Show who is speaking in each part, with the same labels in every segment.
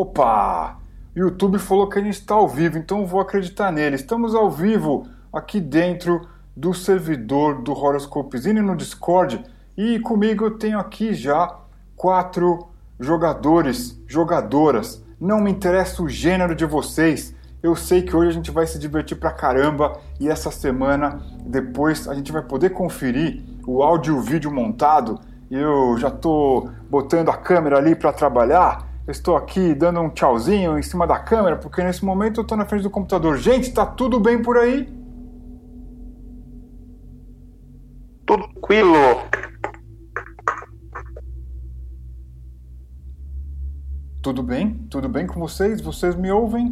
Speaker 1: Opa! YouTube falou que a gente está ao vivo, então vou acreditar nele. Estamos ao vivo aqui dentro do servidor do Horoscopezine no Discord. E comigo eu tenho aqui já quatro jogadores, jogadoras. Não me interessa o gênero de vocês. Eu sei que hoje a gente vai se divertir pra caramba e essa semana depois a gente vai poder conferir o áudio e o vídeo montado. Eu já tô botando a câmera ali para trabalhar. Estou aqui dando um tchauzinho em cima da câmera porque nesse momento eu tô na frente do computador. Gente, tá tudo bem por aí?
Speaker 2: Tudo tranquilo.
Speaker 1: Tudo bem? Tudo bem com vocês? Vocês me ouvem?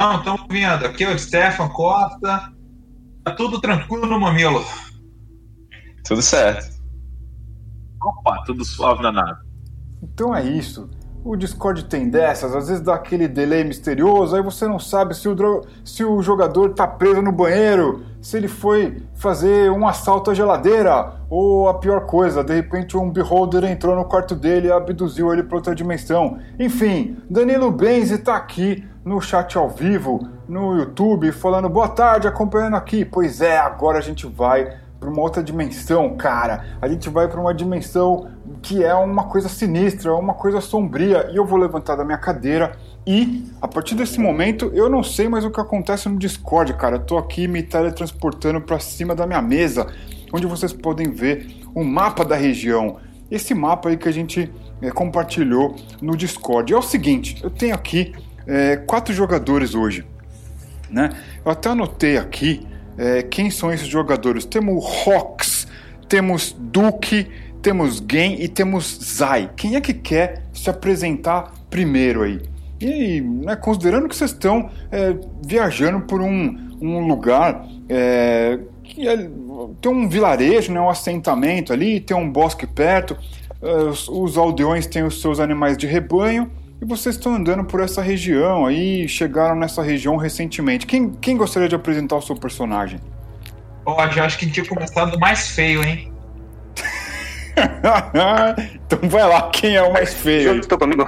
Speaker 3: Não, estamos vendo. Aqui é o Stefan Costa. Tá tudo tranquilo no mamilo.
Speaker 4: Tudo certo.
Speaker 5: Opa, tudo suave na nave.
Speaker 1: Então é isso. O Discord tem dessas, às vezes dá aquele delay misterioso, aí você não sabe se o, dro... se o jogador tá preso no banheiro, se ele foi fazer um assalto à geladeira, ou a pior coisa, de repente um beholder entrou no quarto dele e abduziu ele para outra dimensão. Enfim, Danilo Benzi tá aqui no chat ao vivo, no YouTube, falando boa tarde, acompanhando aqui. Pois é, agora a gente vai para uma outra dimensão, cara. A gente vai para uma dimensão que é uma coisa sinistra, uma coisa sombria. E eu vou levantar da minha cadeira e, a partir desse momento, eu não sei mais o que acontece no Discord, cara. Eu tô aqui me teletransportando para cima da minha mesa, onde vocês podem ver o mapa da região. Esse mapa aí que a gente é, compartilhou no Discord. É o seguinte, eu tenho aqui é, quatro jogadores hoje, né? Eu até anotei aqui é, quem são esses jogadores. Temos Rox, temos Duke, temos Gen e temos Zai. Quem é que quer se apresentar primeiro aí? E né, considerando que vocês estão é, viajando por um, um lugar é, que é, tem um vilarejo, né, um assentamento ali, tem um bosque perto, é, os, os aldeões têm os seus animais de rebanho e vocês estão andando por essa região aí, chegaram nessa região recentemente. Quem, quem gostaria de apresentar o seu personagem?
Speaker 3: Pode, acho que tinha começado mais feio, hein?
Speaker 1: então vai lá, quem é o mais feio?
Speaker 2: Estou comigo.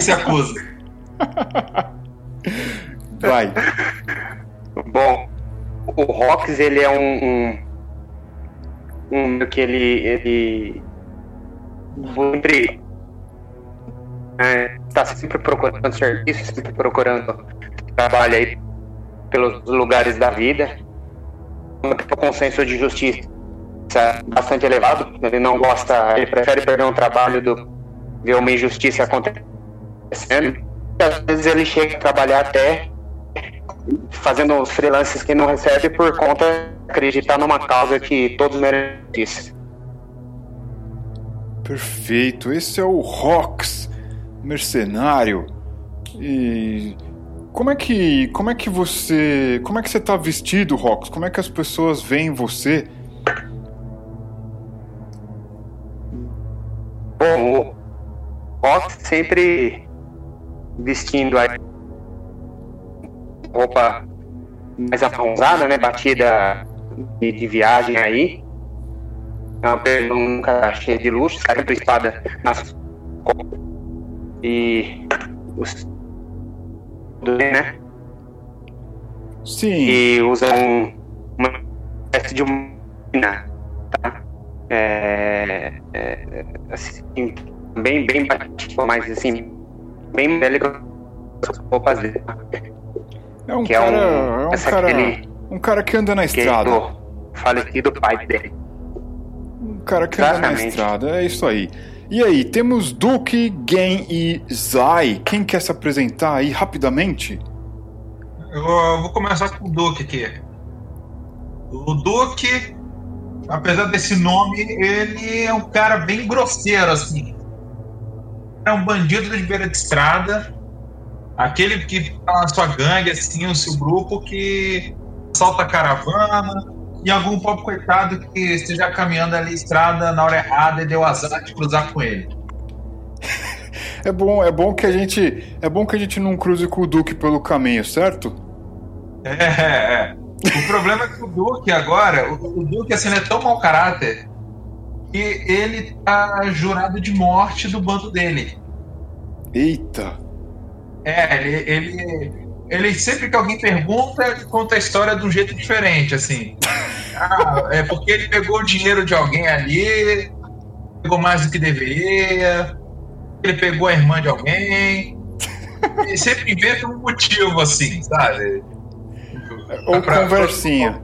Speaker 3: Se acusa.
Speaker 1: Vai.
Speaker 2: Bom, o Rox ele é um, um, um que ele ele está é, sempre procurando serviço, sempre procurando trabalho aí pelos lugares da vida, um consenso de justiça bastante elevado. Ele não gosta, ele prefere perder um trabalho do ver uma injustiça acontecendo. Às vezes ele chega a trabalhar até fazendo os freelances que não recebe por conta de acreditar numa causa que todos merecem.
Speaker 1: Perfeito, esse é o Rox mercenário. E como é que como é que você como é que você tá vestido, Rox? Como é que as pessoas veem você?
Speaker 2: Bom, o Rox sempre vestindo a roupa mais afonzada, né? Batida de, de viagem aí. É uma nunca cheia de luxo, sempre espada nas e os né?
Speaker 1: Sim.
Speaker 2: E usam uma espécie de uma tá? É, é, assim, bem, bem batido, mas assim, bem legal roupas dele.
Speaker 1: É um que cara, é um, é um cara, aquele, um cara que anda na estrada. É do
Speaker 2: falecido pai dele.
Speaker 1: Um cara que Exatamente. anda na estrada, é isso aí. E aí, temos Duke, Gen e Zai. Quem quer se apresentar aí rapidamente?
Speaker 3: Eu vou começar com o Duke aqui. O Duke, apesar desse nome, ele é um cara bem grosseiro, assim. É um bandido de beira de estrada. Aquele que tá na sua gangue, assim, o seu grupo que assalta caravana, e algum pobre coitado que esteja caminhando ali estrada na hora errada e deu azar de cruzar com ele.
Speaker 1: É bom, é bom que a gente, é bom que a gente não cruze com o Duque pelo caminho, certo?
Speaker 3: É, é. é. O problema é que o Duque agora, o, o Duque assim, é tão mau caráter que ele tá jurado de morte do bando dele.
Speaker 1: Eita!
Speaker 3: É, ele, ele, ele sempre que alguém pergunta, ele conta a história de um jeito diferente, assim. Ah, é porque ele pegou o dinheiro de alguém ali, pegou mais do que deveria, ele pegou a irmã de alguém. Ele sempre inventa um motivo, assim, sabe?
Speaker 1: Ou
Speaker 3: Pra-
Speaker 1: conversinha.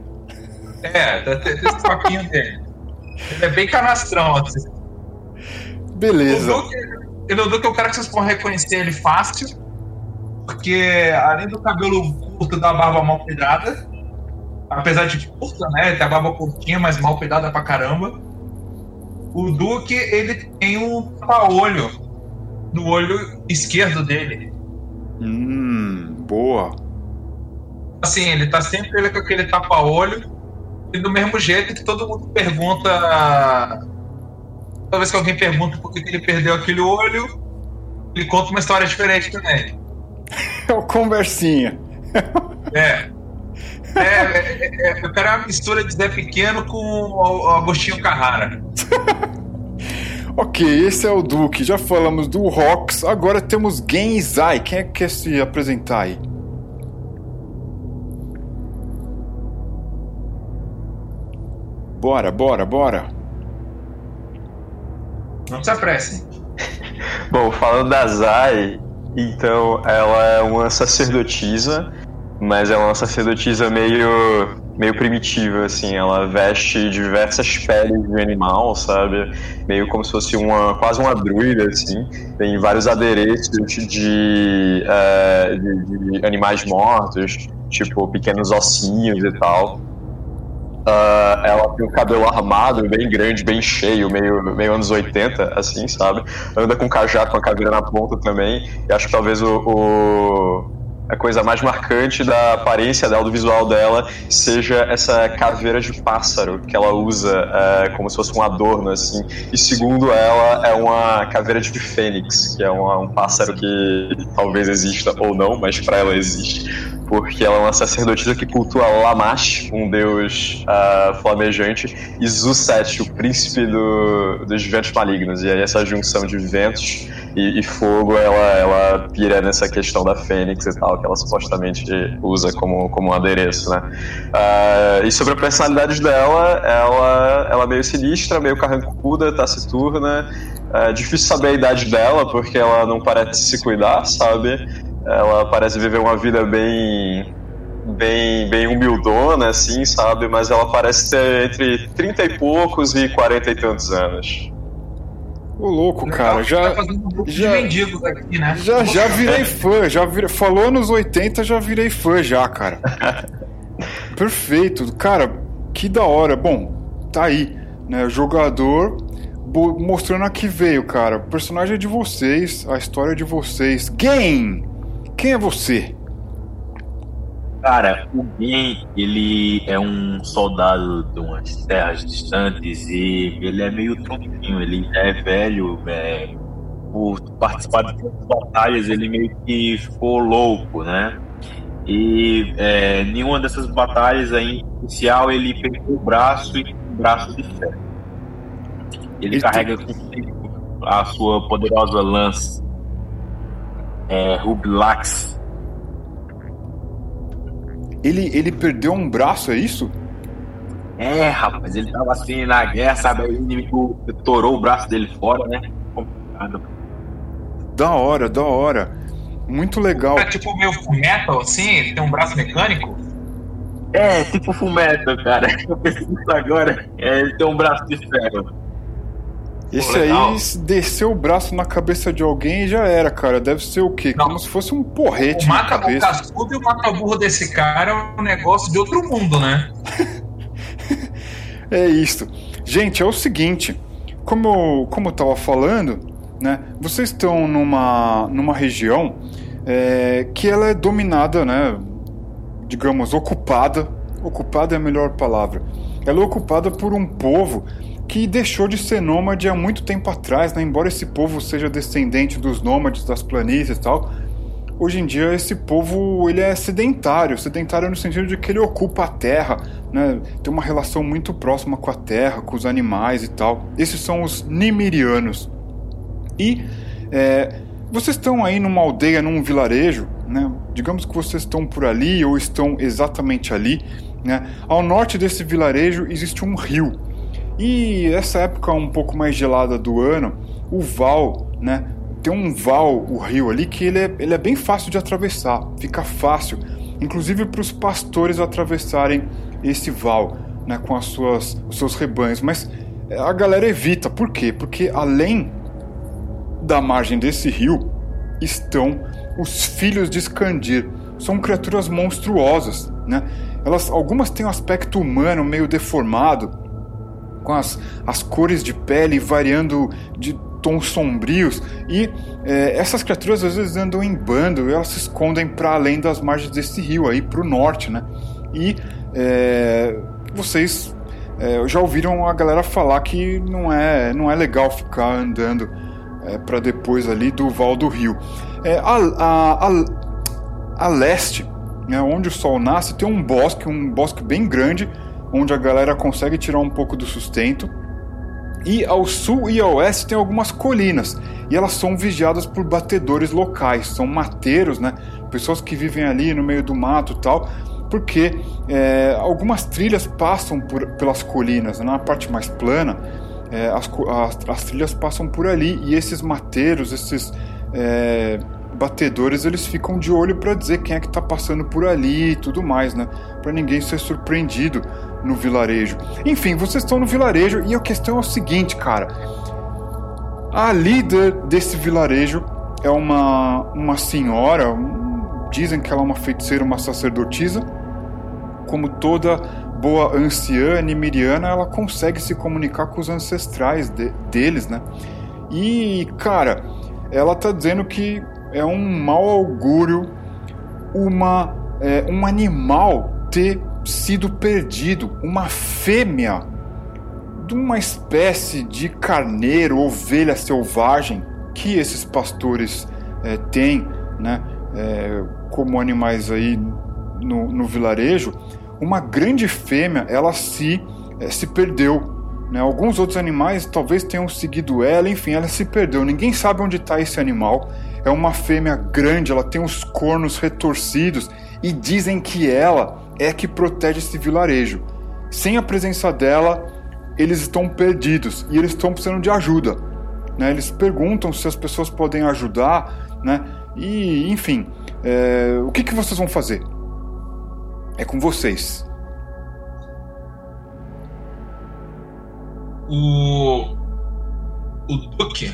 Speaker 3: É, tem tem esse papinho dele. Ele é bem canastrão, assim.
Speaker 1: Beleza.
Speaker 3: O Duque, o Duque é um cara que vocês podem reconhecer ele fácil, porque além do cabelo curto da barba mal cuidada, apesar de curta, né? Tem a barba curtinha, mas mal cuidada pra caramba. O Duque, ele tem um tapa-olho no olho esquerdo dele.
Speaker 1: Hum, boa.
Speaker 3: Assim, ele tá sempre ele com aquele tapa-olho, e do mesmo jeito que todo mundo pergunta. Toda vez que alguém pergunta por que ele perdeu aquele olho, ele conta uma história diferente também.
Speaker 1: É o conversinha.
Speaker 3: É. É, é, é, eu quero uma mistura de Zé Pequeno com o Agostinho Carrara.
Speaker 1: Ok, esse é o Duque. Já falamos do Rox. Agora temos Gen Zai. Quem é que quer se apresentar aí? Bora, bora, bora.
Speaker 3: Não se apressem.
Speaker 4: Bom, falando da Zai, então ela é uma sacerdotisa, mas é uma sacerdotisa meio, meio primitiva, assim. Ela veste diversas peles de animal, sabe? Meio como se fosse uma quase uma druida, assim. Tem vários adereços de, eh, de, de animais mortos, tipo pequenos ossinhos e tal. Ah, ela tem o cabelo armado, bem grande, bem cheio, meio, meio anos 80, assim, sabe? Anda com cajado, com a caveira na ponta também. E acho que talvez o, o- a coisa mais marcante da aparência dela, do visual dela, seja essa caveira de pássaro que ela usa eh, como se fosse um adorno, assim. E segundo ela, é uma caveira de fênix, que é uma- um pássaro que talvez exista ou não, mas pra ela existe porque ela é uma sacerdotisa que cultua Lamash, um deus ah, flamejante, e Zuset, o príncipe do- dos ventos malignos. E aí essa junção de ventos e, e fogo, ela, ela pira nessa questão da fênix e tal, que ela supostamente usa como, como um adereço, né? Ah, e sobre a personalidade dela, ela, ela é meio sinistra, meio carrancuda, taciturna. É difícil saber a idade dela, porque ela não parece se cuidar, sabe? Ela parece viver uma vida bem bem bem humildona assim, sabe? Mas ela parece ter entre 30 e poucos e 40 e tantos anos.
Speaker 1: Ô louco, cara, já,
Speaker 3: Tá um
Speaker 1: já-
Speaker 3: mendigos aqui, né?
Speaker 1: já, já virei fã, já virei, falou nos 80, já virei fã já, cara. Perfeito, cara, que da hora. Bom, tá aí, né, o jogador mostrando a que veio, cara. O personagem é de vocês, a história é de vocês. Game! Quem é você?
Speaker 5: Cara, o Ben, ele é um soldado de umas terras distantes e ele é meio tronquinho, ele é velho, é, por participar de tantas batalhas, ele meio que ficou louco, né? E é, nenhuma dessas batalhas aí, em especial, ele perdeu o braço e um braço de ferro. Ele
Speaker 1: Ele
Speaker 5: carrega consigo a sua poderosa lança, é, Rublax.
Speaker 1: Ele, ele perdeu um braço, é isso?
Speaker 5: É, rapaz, ele tava assim na guerra, sabe? Aí o inimigo torou o braço dele fora, né? Complicado.
Speaker 1: Da hora, da hora. Muito legal.
Speaker 3: É tipo meio metal, assim, ele tem um braço mecânico.
Speaker 5: É, tipo fumeto, cara. Eu pensei nisso agora. É, ele tem um braço de ferro.
Speaker 1: Esse aí, desceu o braço na cabeça de alguém e já era, cara. Deve ser o quê?
Speaker 3: Não.
Speaker 1: Como se fosse um
Speaker 3: O
Speaker 1: porrete na
Speaker 3: mata o
Speaker 1: cabeça.
Speaker 3: cascudo e o mata-burro desse cara é um negócio de outro mundo, né?
Speaker 1: É isso. Gente, é o seguinte. Como, eu- como eu tava falando, né? Vocês estão numa, numa região é, que ela é dominada, né? Digamos, ocupada. Ocupada é a melhor palavra. Ela é ocupada por um povo que deixou de ser nômade há muito tempo atrás, né? Embora esse povo seja descendente dos nômades das planícies e tal, hoje em dia esse povo ele é sedentário, sedentário no sentido de que ele ocupa a terra, né? Tem uma relação muito próxima com a terra, com os animais e tal. Esses são os Nimirianos. E é, vocês estão aí numa aldeia, num vilarejo, né? Digamos que vocês estão por ali ou estão exatamente ali, né? Ao norte desse vilarejo existe um rio. E essa época um pouco mais gelada do ano, o val, né? Tem um val, o rio ali, que ele é, ele é bem fácil de atravessar, fica fácil, inclusive para os pastores atravessarem esse val, né? Com as suas, os seus rebanhos. Mas a galera evita, por quê? Porque além da margem desse rio estão os filhos de Skandir. São criaturas monstruosas, né? Elas, algumas têm um aspecto humano meio deformado, com as, as cores de pele variando de tons sombrios e é, essas criaturas às vezes andam em bando, elas se escondem para além das margens desse rio aí para o norte, né? E é, vocês é, já ouviram a galera falar que não é não é legal ficar andando é, para depois ali do Val do Rio. É, a, a, a, a leste, né, onde o sol nasce, tem um bosque, um bosque bem grande, onde a galera consegue tirar um pouco do sustento. E ao sul e ao oeste tem algumas colinas, e elas são vigiadas por batedores locais, são mateiros, né? Pessoas que vivem ali no meio do mato e tal, porque é, algumas trilhas passam por, pelas colinas, né? na parte mais plana é, as, as, as, trilhas passam por ali e esses mateiros, esses é, batedores, eles ficam de olho para dizer quem é que está passando por ali e tudo mais, né? Para ninguém ser surpreendido no vilarejo. Enfim, vocês estão no vilarejo e a questão é o seguinte, cara. A líder desse vilarejo é uma, uma senhora, dizem que ela é uma feiticeira, uma sacerdotisa, como toda boa anciã Nimiriana, ela consegue se comunicar com os ancestrais de, deles, né? E, cara, ela tá dizendo que é um mau augúrio uma, é, um animal ter sido perdido, uma fêmea de uma espécie de carneiro, ovelha selvagem que esses pastores é, têm, né? É, como animais aí no, no vilarejo, uma grande fêmea ela se, é, se perdeu. Né? Alguns outros animais talvez tenham seguido ela, enfim, ela se perdeu. Ninguém sabe onde está esse animal. É uma fêmea grande, ela tem os cornos retorcidos e dizem que ela é que protege esse vilarejo. Sem a presença dela, eles estão perdidos e eles estão precisando de ajuda. Né? Eles perguntam se as pessoas podem ajudar, né? E, enfim, é, o que, que vocês vão fazer? É com vocês.
Speaker 3: O. O Duque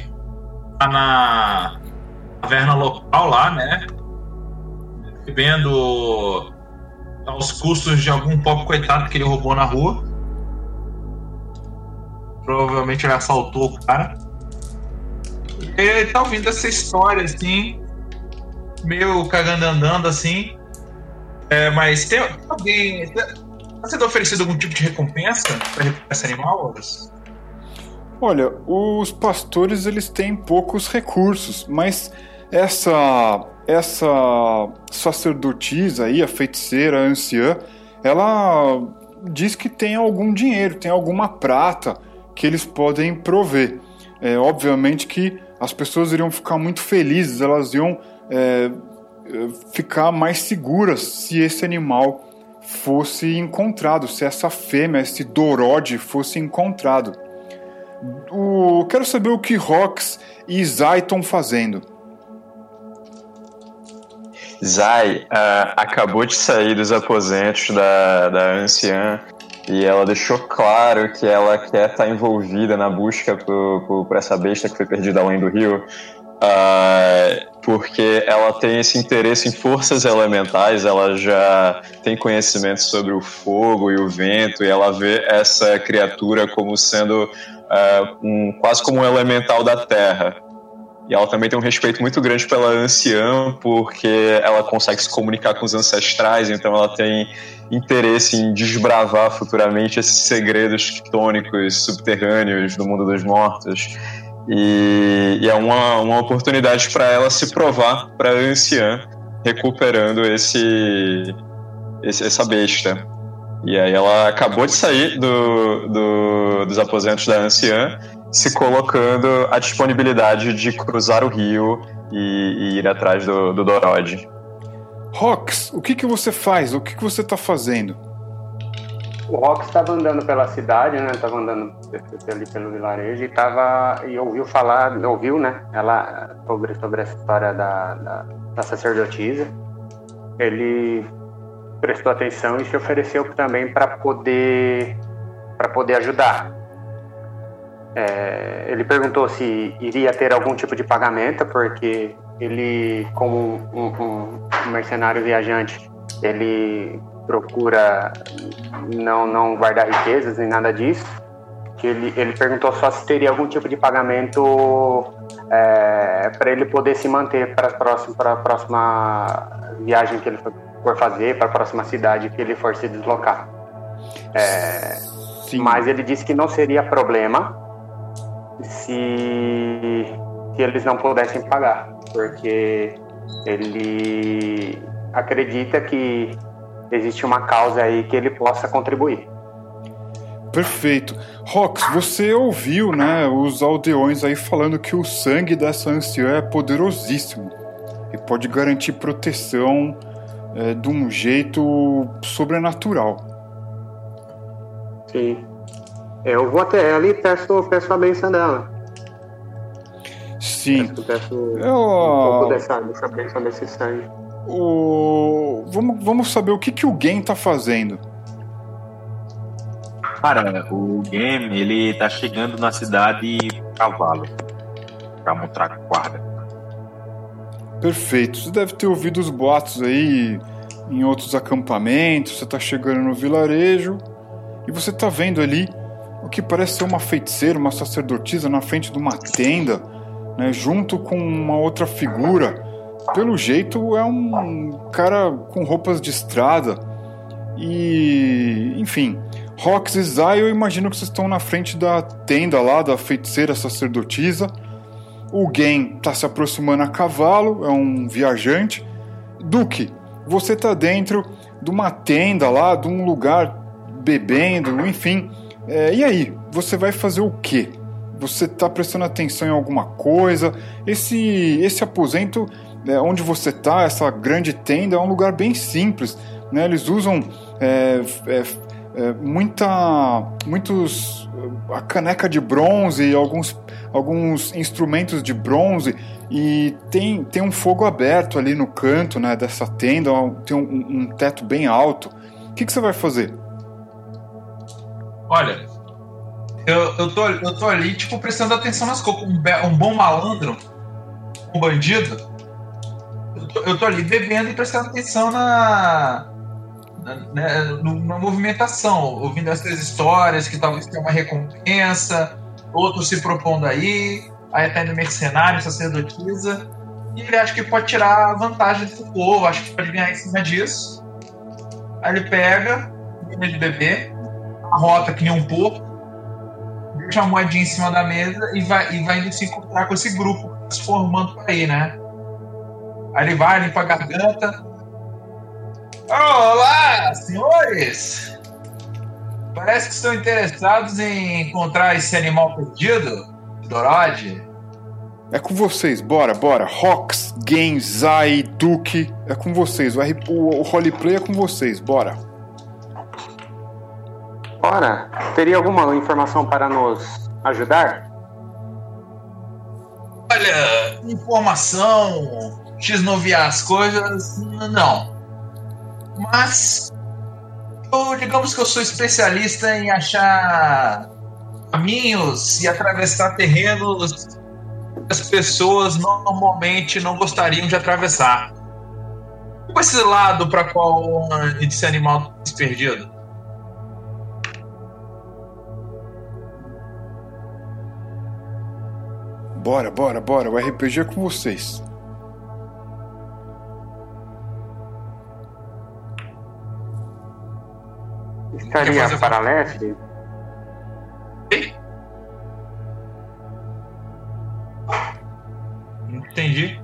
Speaker 3: tá na taverna local lá, né? Vendo aos custos de algum pobre coitado que ele roubou na rua. Provavelmente ele assaltou o cara. Ele tá ouvindo essa história assim, meio cagando andando assim. É, mas tem alguém. Está sendo oferecido algum tipo de recompensa para recuperar esse animal,
Speaker 1: Olha, os pastores eles têm poucos recursos, mas essa essa sacerdotisa aí, a feiticeira, a anciã, ela diz que tem algum dinheiro, tem alguma prata que eles podem prover. É, obviamente que as pessoas iriam ficar muito felizes, elas iam é, ficar mais seguras se esse animal fosse encontrado, se essa fêmea, esse Dorode fosse encontrado. O, quero saber o que Rox e Zai estão fazendo.
Speaker 4: Zai uh, acabou de sair dos aposentos da, da anciã e ela deixou claro que ela quer estar envolvida na busca por, por, por essa besta que foi perdida além do rio. Uh, porque ela tem esse interesse em forças elementais, ela já tem conhecimento sobre o fogo e o vento, e ela vê essa criatura como sendo uh, um, quase como um elemental da terra. E ela também tem um respeito muito grande pela anciã, porque ela consegue se comunicar com os ancestrais, então ela tem interesse em desbravar futuramente esses segredos tônicos subterrâneos do mundo dos mortos. E, e é uma, uma oportunidade para ela se provar para a anciã, recuperando esse, esse, essa besta. E aí ela acabou de sair do, do, dos aposentos da anciã, se colocando à disponibilidade de cruzar o rio e, e ir atrás do, do Dorod.
Speaker 1: Rox, o que, que você faz? O que, que você está fazendo?
Speaker 2: O Rox estava andando pela cidade, né? Estava andando ali pelo vilarejo e tava e ouviu falar, ouviu, né? Ela sobre sobre essa história da, da, da sacerdotisa. Ele prestou atenção e se ofereceu também para poder para poder ajudar. É, ele perguntou se iria ter algum tipo de pagamento, porque ele, como um, um, mercenário viajante, ele procura não, não guardar riquezas nem nada disso. Que ele, ele perguntou só se teria algum tipo de pagamento é, para ele poder se manter para a próxima, para a próxima viagem que ele for fazer, para a próxima cidade que ele for se deslocar. É, mas ele disse que não seria problema se, se eles não pudessem pagar, porque ele acredita que existe uma causa aí que ele possa contribuir.
Speaker 1: Perfeito. Rox, você ouviu, né, os aldeões aí falando que o sangue dessa anciã é poderosíssimo e pode garantir proteção é, de um jeito sobrenatural.
Speaker 2: Sim. Eu vou até ela e peço, peço a benção dela.
Speaker 1: Sim.
Speaker 2: Peço, peço eu... um pouco dessa, dessa benção desse sangue.
Speaker 1: O... Vamos, vamos saber o que, que o game tá fazendo.
Speaker 5: Cara, o game ele tá chegando na cidade cavalo pra montar guarda.
Speaker 1: Perfeito. Você deve ter ouvido os boatos aí em outros acampamentos. Você tá chegando no vilarejo e você tá vendo ali o que parece ser uma feiticeira, uma sacerdotisa na frente de uma tenda, né, junto com uma outra figura. Pelo jeito é um cara com roupas de estrada. E, enfim, Rox e Zay, eu imagino que vocês estão na frente da tenda lá da feiticeira sacerdotisa. O Gen está se aproximando a cavalo, é um viajante. Duque, você está dentro de uma tenda lá, de um lugar bebendo, enfim. É, e aí, você vai fazer o quê? Você está prestando atenção em alguma coisa? Esse, esse aposento é, onde você está, essa grande tenda, é um lugar bem simples. Né? Eles usam é, é, é muita, muitos a caneca de bronze, alguns, alguns instrumentos de bronze e tem, tem um fogo aberto ali no canto né, dessa tenda, tem um, um teto bem alto. O que, que você vai fazer?
Speaker 3: Olha, eu, eu, tô, eu tô ali, tipo, prestando atenção nas coisas. Um, um bom malandro, um bandido. Eu tô, eu tô, ali bebendo e prestando atenção na, na, né, na movimentação, ouvindo essas histórias que talvez tenha uma recompensa, outro se propondo aí, aí tá indo mercenário, sacerdotisa, e ele acha que pode tirar vantagem do povo, acha que pode ganhar em cima disso. Aí ele pega, de beber, rota que nem um porco, deixa a moedinha em cima da mesa e vai, e vai se encontrar com esse grupo tá se formando por aí, né? Aí ele vai, limpa a garganta. Olá, senhores! Parece que estão interessados em encontrar esse animal perdido, Dorode.
Speaker 1: É com vocês, bora, bora. Rox, Game, Zai, Duke, é com vocês. O, o, o roleplay é com vocês, bora.
Speaker 2: Ora, teria alguma informação para nos ajudar?
Speaker 3: Olha, informação, desnoviar as coisas, não. Mas, eu, digamos que eu sou especialista em achar caminhos e atravessar terrenos que as pessoas normalmente não gostariam de atravessar. Qual esse lado para qual esse animal está perdido?
Speaker 1: Bora, bora, bora. O RPG é com vocês.
Speaker 2: Estaria para leste?
Speaker 3: Entendi.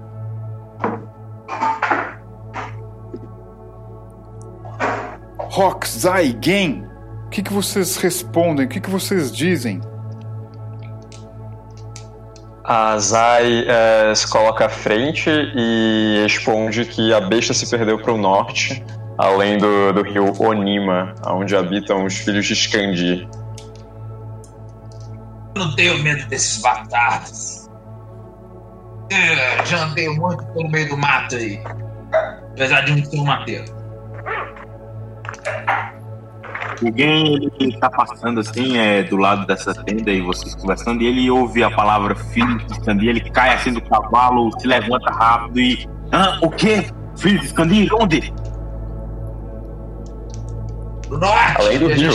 Speaker 1: Rock, Zai, Game, o que, que vocês respondem? O que, que vocês dizem?
Speaker 4: A Zai é, se coloca à frente e responde que a besta se perdeu para o norte, além do, do rio Onima, onde habitam os filhos de Skandi.
Speaker 3: Não tenho medo desses bastardos. É, já andei muito pelo meio do mato aí. Apesar de não ser um mateiro.
Speaker 5: Alguém ele tá passando assim, é, do lado dessa tenda e vocês conversando, e ele ouve a palavra filho de Scandir, ele cai assim do cavalo, se levanta rápido e. Ah, o quê? Filho de Scandir? Onde?
Speaker 3: Do norte!
Speaker 4: Além do rio.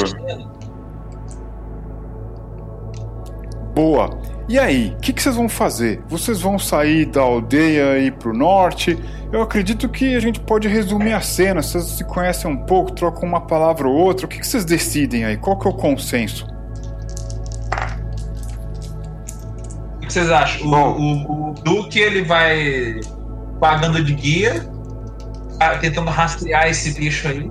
Speaker 1: Boa. E aí, o que, que vocês vão fazer? Vocês vão sair da aldeia e ir pro norte? Eu acredito que a gente pode resumir a cena. Vocês se conhecem um pouco, trocam uma palavra ou outra. O que, que vocês decidem aí? Qual que é o consenso?
Speaker 3: O que vocês acham? O, o, o Duque ele vai pagando de guia, tá tentando rastrear esse bicho aí.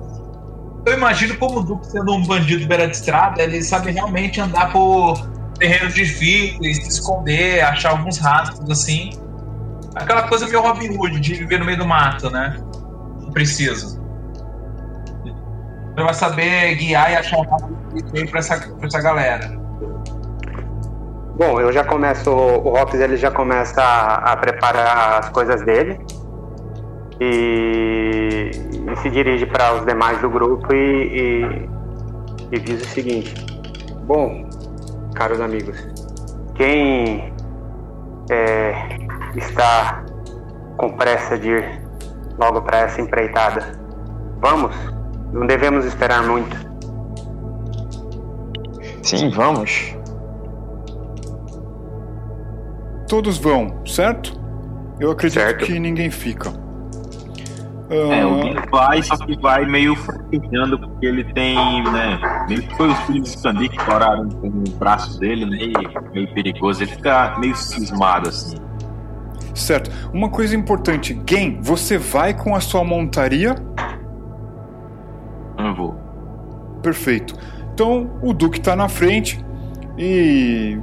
Speaker 3: Eu imagino como o Duque sendo um bandido beira de estrada, ele sabe realmente andar por terrenos difíceis, se esconder, achar alguns rastros assim. Aquela coisa meio Robin Hood, de viver no meio do mato, né? Não precisa. Ele vai saber guiar e achar um rastro pra essa, pra essa galera.
Speaker 2: Bom, eu já começo, o Hops ele já começa a, a preparar as coisas dele e, e se dirige para os demais do grupo e, e, e diz o seguinte: Bom, caros amigos, quem é, está com pressa de ir logo para essa empreitada? Vamos, não devemos esperar muito.
Speaker 4: Sim, vamos.
Speaker 1: Todos vão, certo? Eu acredito
Speaker 2: Certo.
Speaker 1: que ninguém fica.
Speaker 5: É,
Speaker 1: Ah,
Speaker 5: alguém vai, só que vai meio fraquejando, porque ele tem, né? Meio que foi os filhos de Scandir que estouraram com o braço dele, né? E meio perigoso. Ele fica meio cismado, assim.
Speaker 1: certo. Uma coisa importante, Gen, você vai com a sua montaria?
Speaker 5: Não vou.
Speaker 1: Perfeito. Então o Duque está na frente e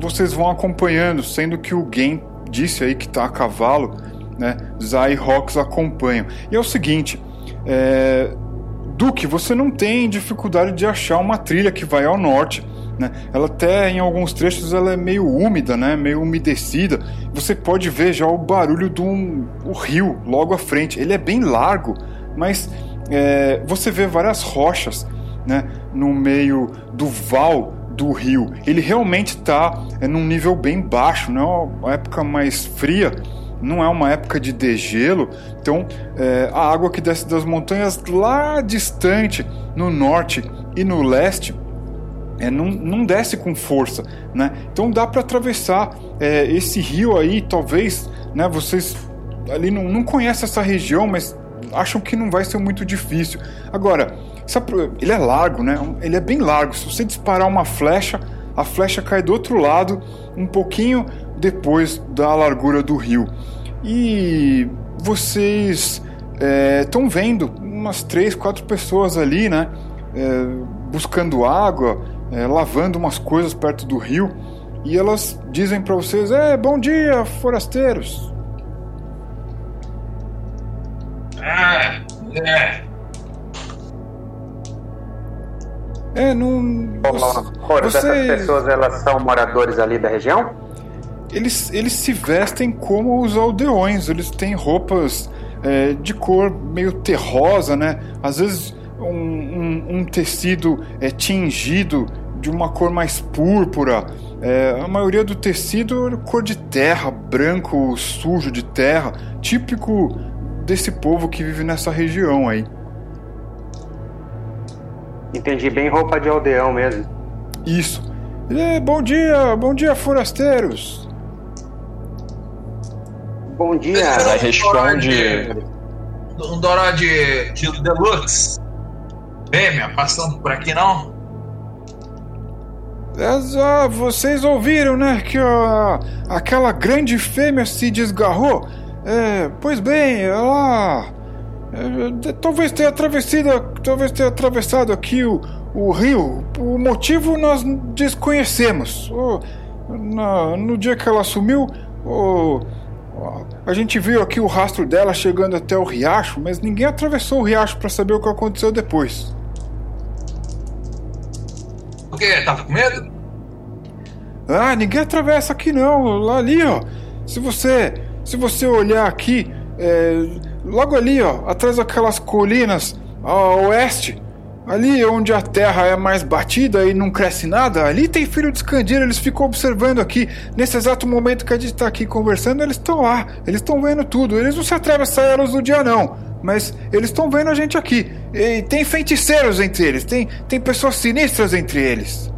Speaker 1: vocês vão acompanhando, sendo que o Gen disse aí que está a cavalo, né? Zai e Rox acompanham. E é o seguinte, é... Duque, você não tem dificuldade de achar uma trilha que vai ao norte. Né? Ela até em alguns trechos ela é meio úmida, né? meio umedecida. Você pode ver já o barulho do um, o rio logo à frente. Ele é bem largo, mas é, você vê várias rochas né? no meio do val do rio. Ele realmente está é, num nível bem baixo, não é uma época mais fria, não é uma época de degelo. Então, é, a água que desce das montanhas lá distante, no norte e no leste, é, não, não desce com força, né? Então dá para atravessar é, esse rio aí, talvez, né? Vocês ali não, não conhecem essa região, mas acham que não vai ser muito difícil. Agora, ele é largo, né? Ele é bem largo. Se você disparar uma flecha, a flecha cai do outro lado, um pouquinho depois da largura do rio. E vocês estão vendo umas três, quatro pessoas ali, né? É, buscando água, é, lavando umas coisas perto do rio. E elas dizem para vocês: É, bom dia, forasteiros.
Speaker 3: É, é.
Speaker 1: É, não.
Speaker 2: Horas, essas pessoas elas são moradores ali da região?
Speaker 1: Eles, eles se vestem como os aldeões, eles têm roupas é, de cor meio terrosa, né? Às vezes um, um- um tecido é tingido de uma cor mais púrpura. É, a maioria do tecido é cor de terra, branco, sujo de terra, típico desse povo que vive nessa região aí.
Speaker 2: Entendi bem roupa de aldeão mesmo.
Speaker 1: Isso. Bom dia, bom dia, forasteiros.
Speaker 2: Bom dia.
Speaker 4: Zai responde.
Speaker 3: Um Doró de, de Deluxe. Fêmea, passando por aqui não?
Speaker 1: Mas, ah, vocês ouviram, né, que a, aquela grande fêmea se desgarrou? É, pois bem, ela é, talvez tenha atravessado, talvez tenha atravessado aqui o, o rio. O motivo nós desconhecemos. Oh, na- no dia que ela sumiu, o- a gente viu aqui o rastro dela chegando até o riacho, mas ninguém atravessou o riacho para saber o que aconteceu depois.
Speaker 3: Por quê? Tava com medo?
Speaker 1: Ah, ninguém atravessa aqui não. Lá ali, ó. Se você, se você olhar aqui, é, logo ali, ó, atrás daquelas colinas a oeste, ali onde a terra é mais batida e não cresce nada, ali tem filho de Escandira. Eles ficam observando aqui. Nesse exato momento que a gente tá aqui conversando, eles estão lá. Eles estão vendo tudo. Eles não se atrevem a sair à luz do dia não. Mas eles estão vendo a gente aqui. E tem feiticeiros entre eles. Tem, tem pessoas sinistras entre eles.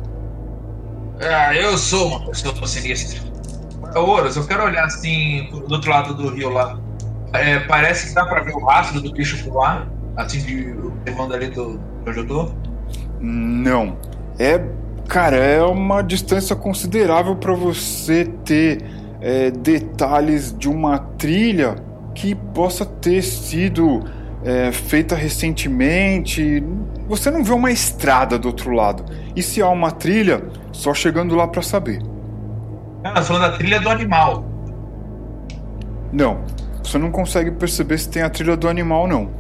Speaker 3: Ah, eu sou uma pessoa sinistra. Ouros, eu quero olhar assim do outro lado do rio lá. É, parece que dá pra ver o rastro do bicho por lá, assim de observando ali do de onde eu tô.
Speaker 1: Não. É. Cara, é uma distância considerável para você ter é, detalhes de uma trilha que possa ter sido é, feita recentemente. Você não vê uma estrada do outro lado. E se há uma trilha, só chegando lá para saber.
Speaker 3: Ah, falando da trilha do animal.
Speaker 1: Não. Você não consegue perceber se tem a trilha do animal, não.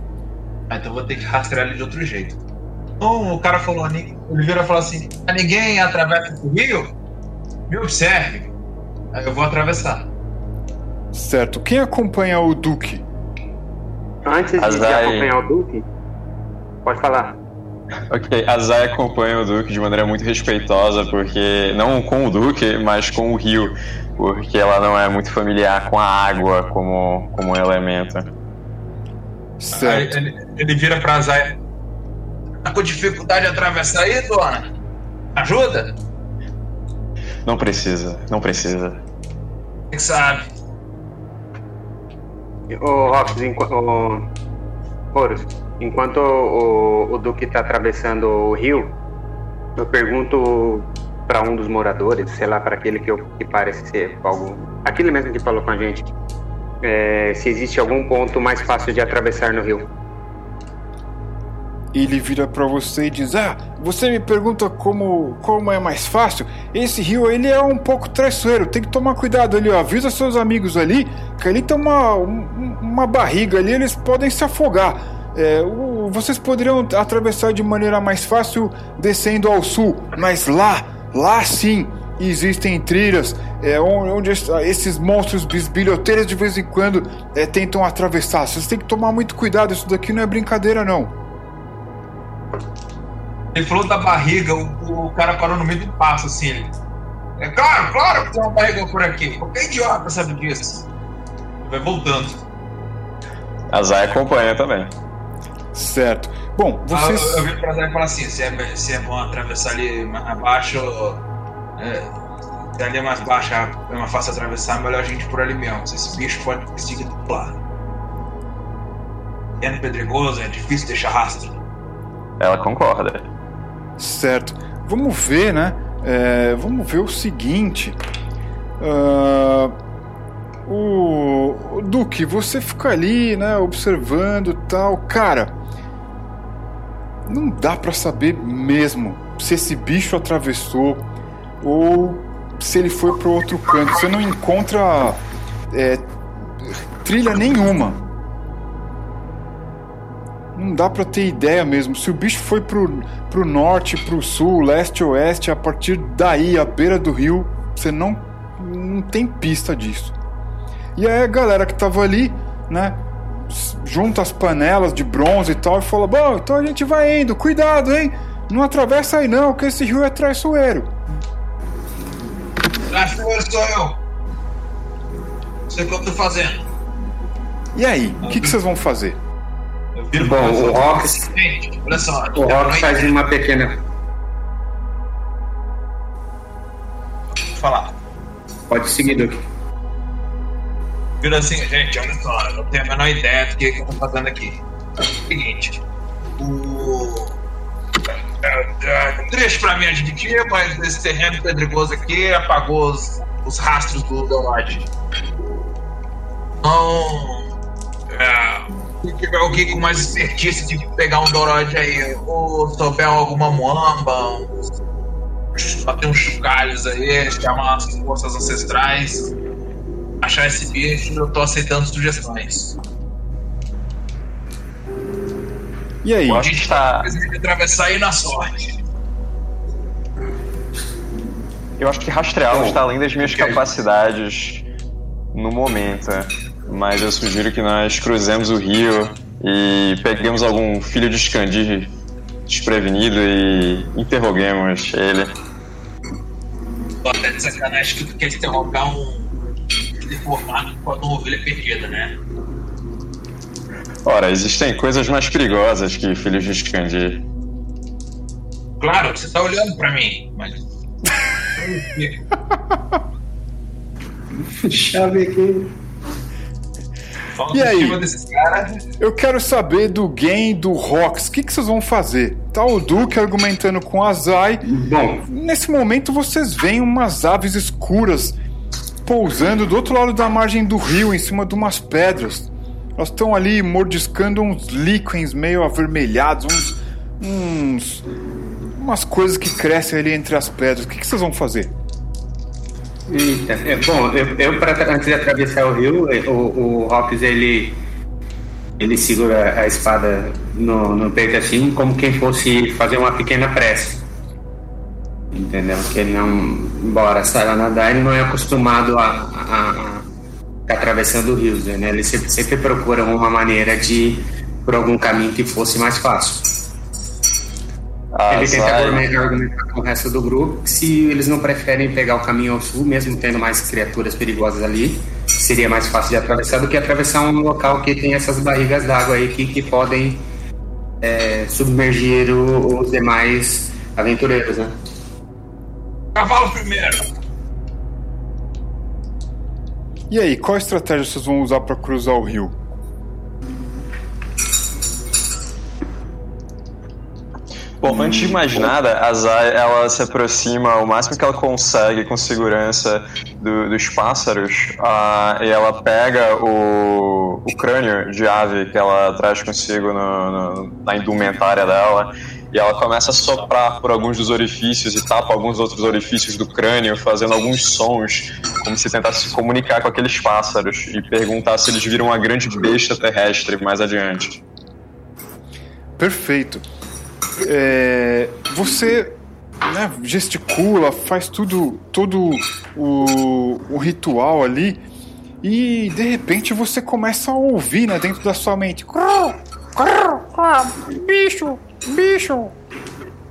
Speaker 3: Ah, então vou ter que rastrear ele de outro jeito. Então o cara falou, o Oliveira falou assim: "Ah, ninguém atravessa o rio? Me observe. Aí eu vou atravessar.
Speaker 1: Certo. Quem acompanha o Duque?
Speaker 2: Antes de, de
Speaker 4: Azai.
Speaker 2: acompanhar o Duque, pode falar.
Speaker 4: Ok, a Zay acompanha o Duque de maneira muito respeitosa, porque. Não com o Duque, mas com o rio. Porque ela não é muito familiar com a água como, como um elemento.
Speaker 3: Aí
Speaker 1: Certo.
Speaker 3: ele, ele vira pra Zaya. Tá com dificuldade de atravessar aí, dona? Ajuda?
Speaker 4: Não precisa, não precisa.
Speaker 3: Quem sabe?
Speaker 2: Ô, Rox, enquanto. Horus, enquanto o, o Duque tá atravessando o rio, eu pergunto para um dos moradores, sei lá, para aquele que, eu, que parece ser algum. Aquele mesmo que falou com a gente, é, se existe algum ponto mais fácil de atravessar no rio.
Speaker 1: Ele vira pra você e diz: Ah, você me pergunta como, como é mais fácil? Esse rio ele é um pouco traiçoeiro, tem que tomar cuidado ali, ó. Avisa seus amigos ali que ali tem uma, um- uma barriga ali, eles podem se afogar. É, o- vocês poderiam atravessar de maneira mais fácil descendo ao sul, mas lá, lá sim, existem trilhas é, on- onde es- esses monstros bisbilhoteiros de vez em quando é, tentam atravessar. Vocês têm que tomar muito cuidado, isso daqui não é brincadeira não.
Speaker 3: Ele falou da barriga, o, o cara parou no meio do passo, assim. Ele, é claro, claro que tem uma barriga por aqui. Qualquer idiota sabe disso. Ele vai voltando.
Speaker 4: A Zay acompanha também.
Speaker 1: Certo. Bom,
Speaker 3: Ah,
Speaker 1: vocês.
Speaker 3: Eu, eu vi pra e falar assim: se é, se é bom atravessar ali mais abaixo, é, se ali é mais baixo, é mais fácil atravessar, melhor a gente ir por ali mesmo. Se esse bicho pode do lado. É pedregoso, é difícil deixar rastro.
Speaker 4: Ela concorda.
Speaker 1: Certo. Vamos ver, né? É, vamos ver o seguinte. Ah, o, o Duque, você fica ali, né? Observando tal. Cara, não dá pra saber mesmo se esse bicho atravessou ou se ele foi pro outro canto. Você não encontra é, trilha nenhuma. Não dá pra ter ideia mesmo. Se o bicho foi pro, pro norte, pro sul, leste, oeste, a partir daí, à beira do rio, você não, não tem pista disso. E aí a galera que tava ali, né, junta as panelas de bronze e tal e fala: Bom, então a gente vai indo, cuidado, hein? Não atravessa aí não, que esse rio é traiçoeiro.
Speaker 3: Traiçoeiro sou eu. Sei o que eu tô fazendo.
Speaker 1: E aí, o que, que vocês vão fazer?
Speaker 3: Eu viro
Speaker 2: Bom, o. Rox-
Speaker 3: olha só.
Speaker 2: O Rox faz uma pequena.
Speaker 3: falar.
Speaker 2: Pode seguir, Duque.
Speaker 3: Vira assim, gente, olha só, eu não tenho a menor ideia do que, que eu tô fazendo aqui. É o seguinte, o. Triste pra mim admitir, mas esse terreno pedregoso aqui apagou os, os rastros do Dorode. Então. É, se tiver alguém com mais expertise de pegar um Dorode aí, ou souber alguma muamba, bater uns chocalhos aí, chamar as forças ancestrais, achar esse bicho, eu tô aceitando sugestões.
Speaker 1: E aí?
Speaker 4: Acho que tá.
Speaker 3: Atravessar aí na sorte.
Speaker 4: Eu acho que rastreá-lo está além das minhas capacidades no momento. Mas eu sugiro que nós cruzemos o rio e peguemos algum filho de Scandir desprevenido e interroguemos ele.
Speaker 3: Tô até de sacanagem que tu quer interrogar um deformado com a ovelha perdida, né?
Speaker 4: Ora, existem coisas mais perigosas que filhos de Scandir.
Speaker 3: Claro, você tá olhando pra mim, mas.
Speaker 2: Chave aqui.
Speaker 1: E aí? Eu quero saber do game do Rox. O que, que vocês vão fazer? Tá o Duke argumentando com a Zai.
Speaker 2: Bom,
Speaker 1: Nesse momento vocês veem umas aves escuras pousando do outro lado da margem do rio, em cima de umas pedras. Elas estão ali mordiscando uns líquens meio avermelhados, uns, uns. umas coisas que crescem ali entre as pedras. O que, que vocês vão fazer?
Speaker 2: Eita, é, bom, eu, eu pra, antes de atravessar o rio, eh, o, o ele, ele segura a espada no, no peito assim, como quem fosse fazer uma pequena prece. Entendeu? Que ele não, embora saiba nadar, ele não é acostumado a, a, a atravessando rios, né? Ele sempre, sempre procura uma maneira de por algum caminho que fosse mais fácil.
Speaker 4: A
Speaker 2: Ele tenta argumentar argumentar com o resto do grupo que se eles não preferem pegar o caminho ao sul, mesmo tendo mais criaturas perigosas ali, seria mais fácil de atravessar do que atravessar um local que tem essas barrigas d'água aí que, que podem é, submergir o- os demais aventureiros, né?
Speaker 3: Cavalo primeiro.
Speaker 1: E aí, qual estratégia vocês vão usar para cruzar o rio?
Speaker 4: Bom, antes de mais nada, a Zai ela se aproxima o máximo que ela consegue com segurança do- dos pássaros ah, e ela pega o, o crânio de ave que ela traz consigo no- no- na indumentária dela e ela começa a soprar por alguns dos orifícios e tapa alguns outros orifícios do crânio, fazendo alguns sons, como se tentasse se comunicar com aqueles pássaros e perguntar se eles viram uma grande besta terrestre mais adiante.
Speaker 1: Perfeito. É, você né, gesticula, faz tudo, todo o, o ritual ali e de repente você começa a ouvir né, dentro da sua mente. "Crau, crau, crau, bicho, bicho,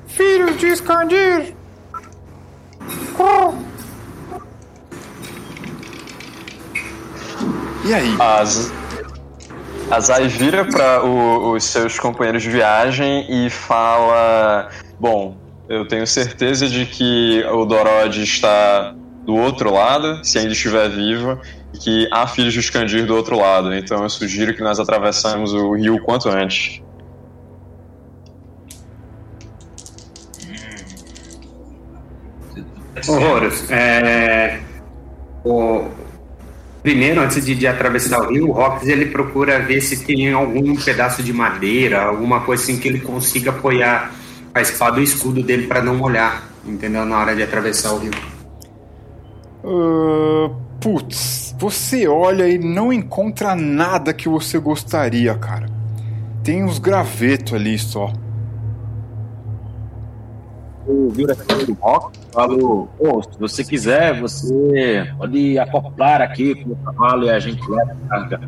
Speaker 1: filhos de Escandir. Crau." E aí?
Speaker 4: As, a Zai vira para os seus companheiros de viagem e fala: Bom, eu tenho certeza de que o Dorod está do outro lado, se ainda estiver vivo, e que há filhos de Scandir do outro lado. Então eu sugiro que nós atravessemos o rio o quanto antes.
Speaker 2: Horrorous. É, o, primeiro, antes de, de atravessar o rio, o Hopkins ele procura ver se tem algum pedaço de madeira, alguma coisa assim que ele consiga apoiar a espada e o escudo dele para não molhar, entendeu? Na hora de atravessar o rio.
Speaker 1: Ah, putz, você olha e não encontra nada que você gostaria, cara. Tem uns gravetos ali só.
Speaker 5: Eu viro aqui do rock falo, pô, se você quiser, você pode acoplar aqui com o cavalo e a gente leva a carga.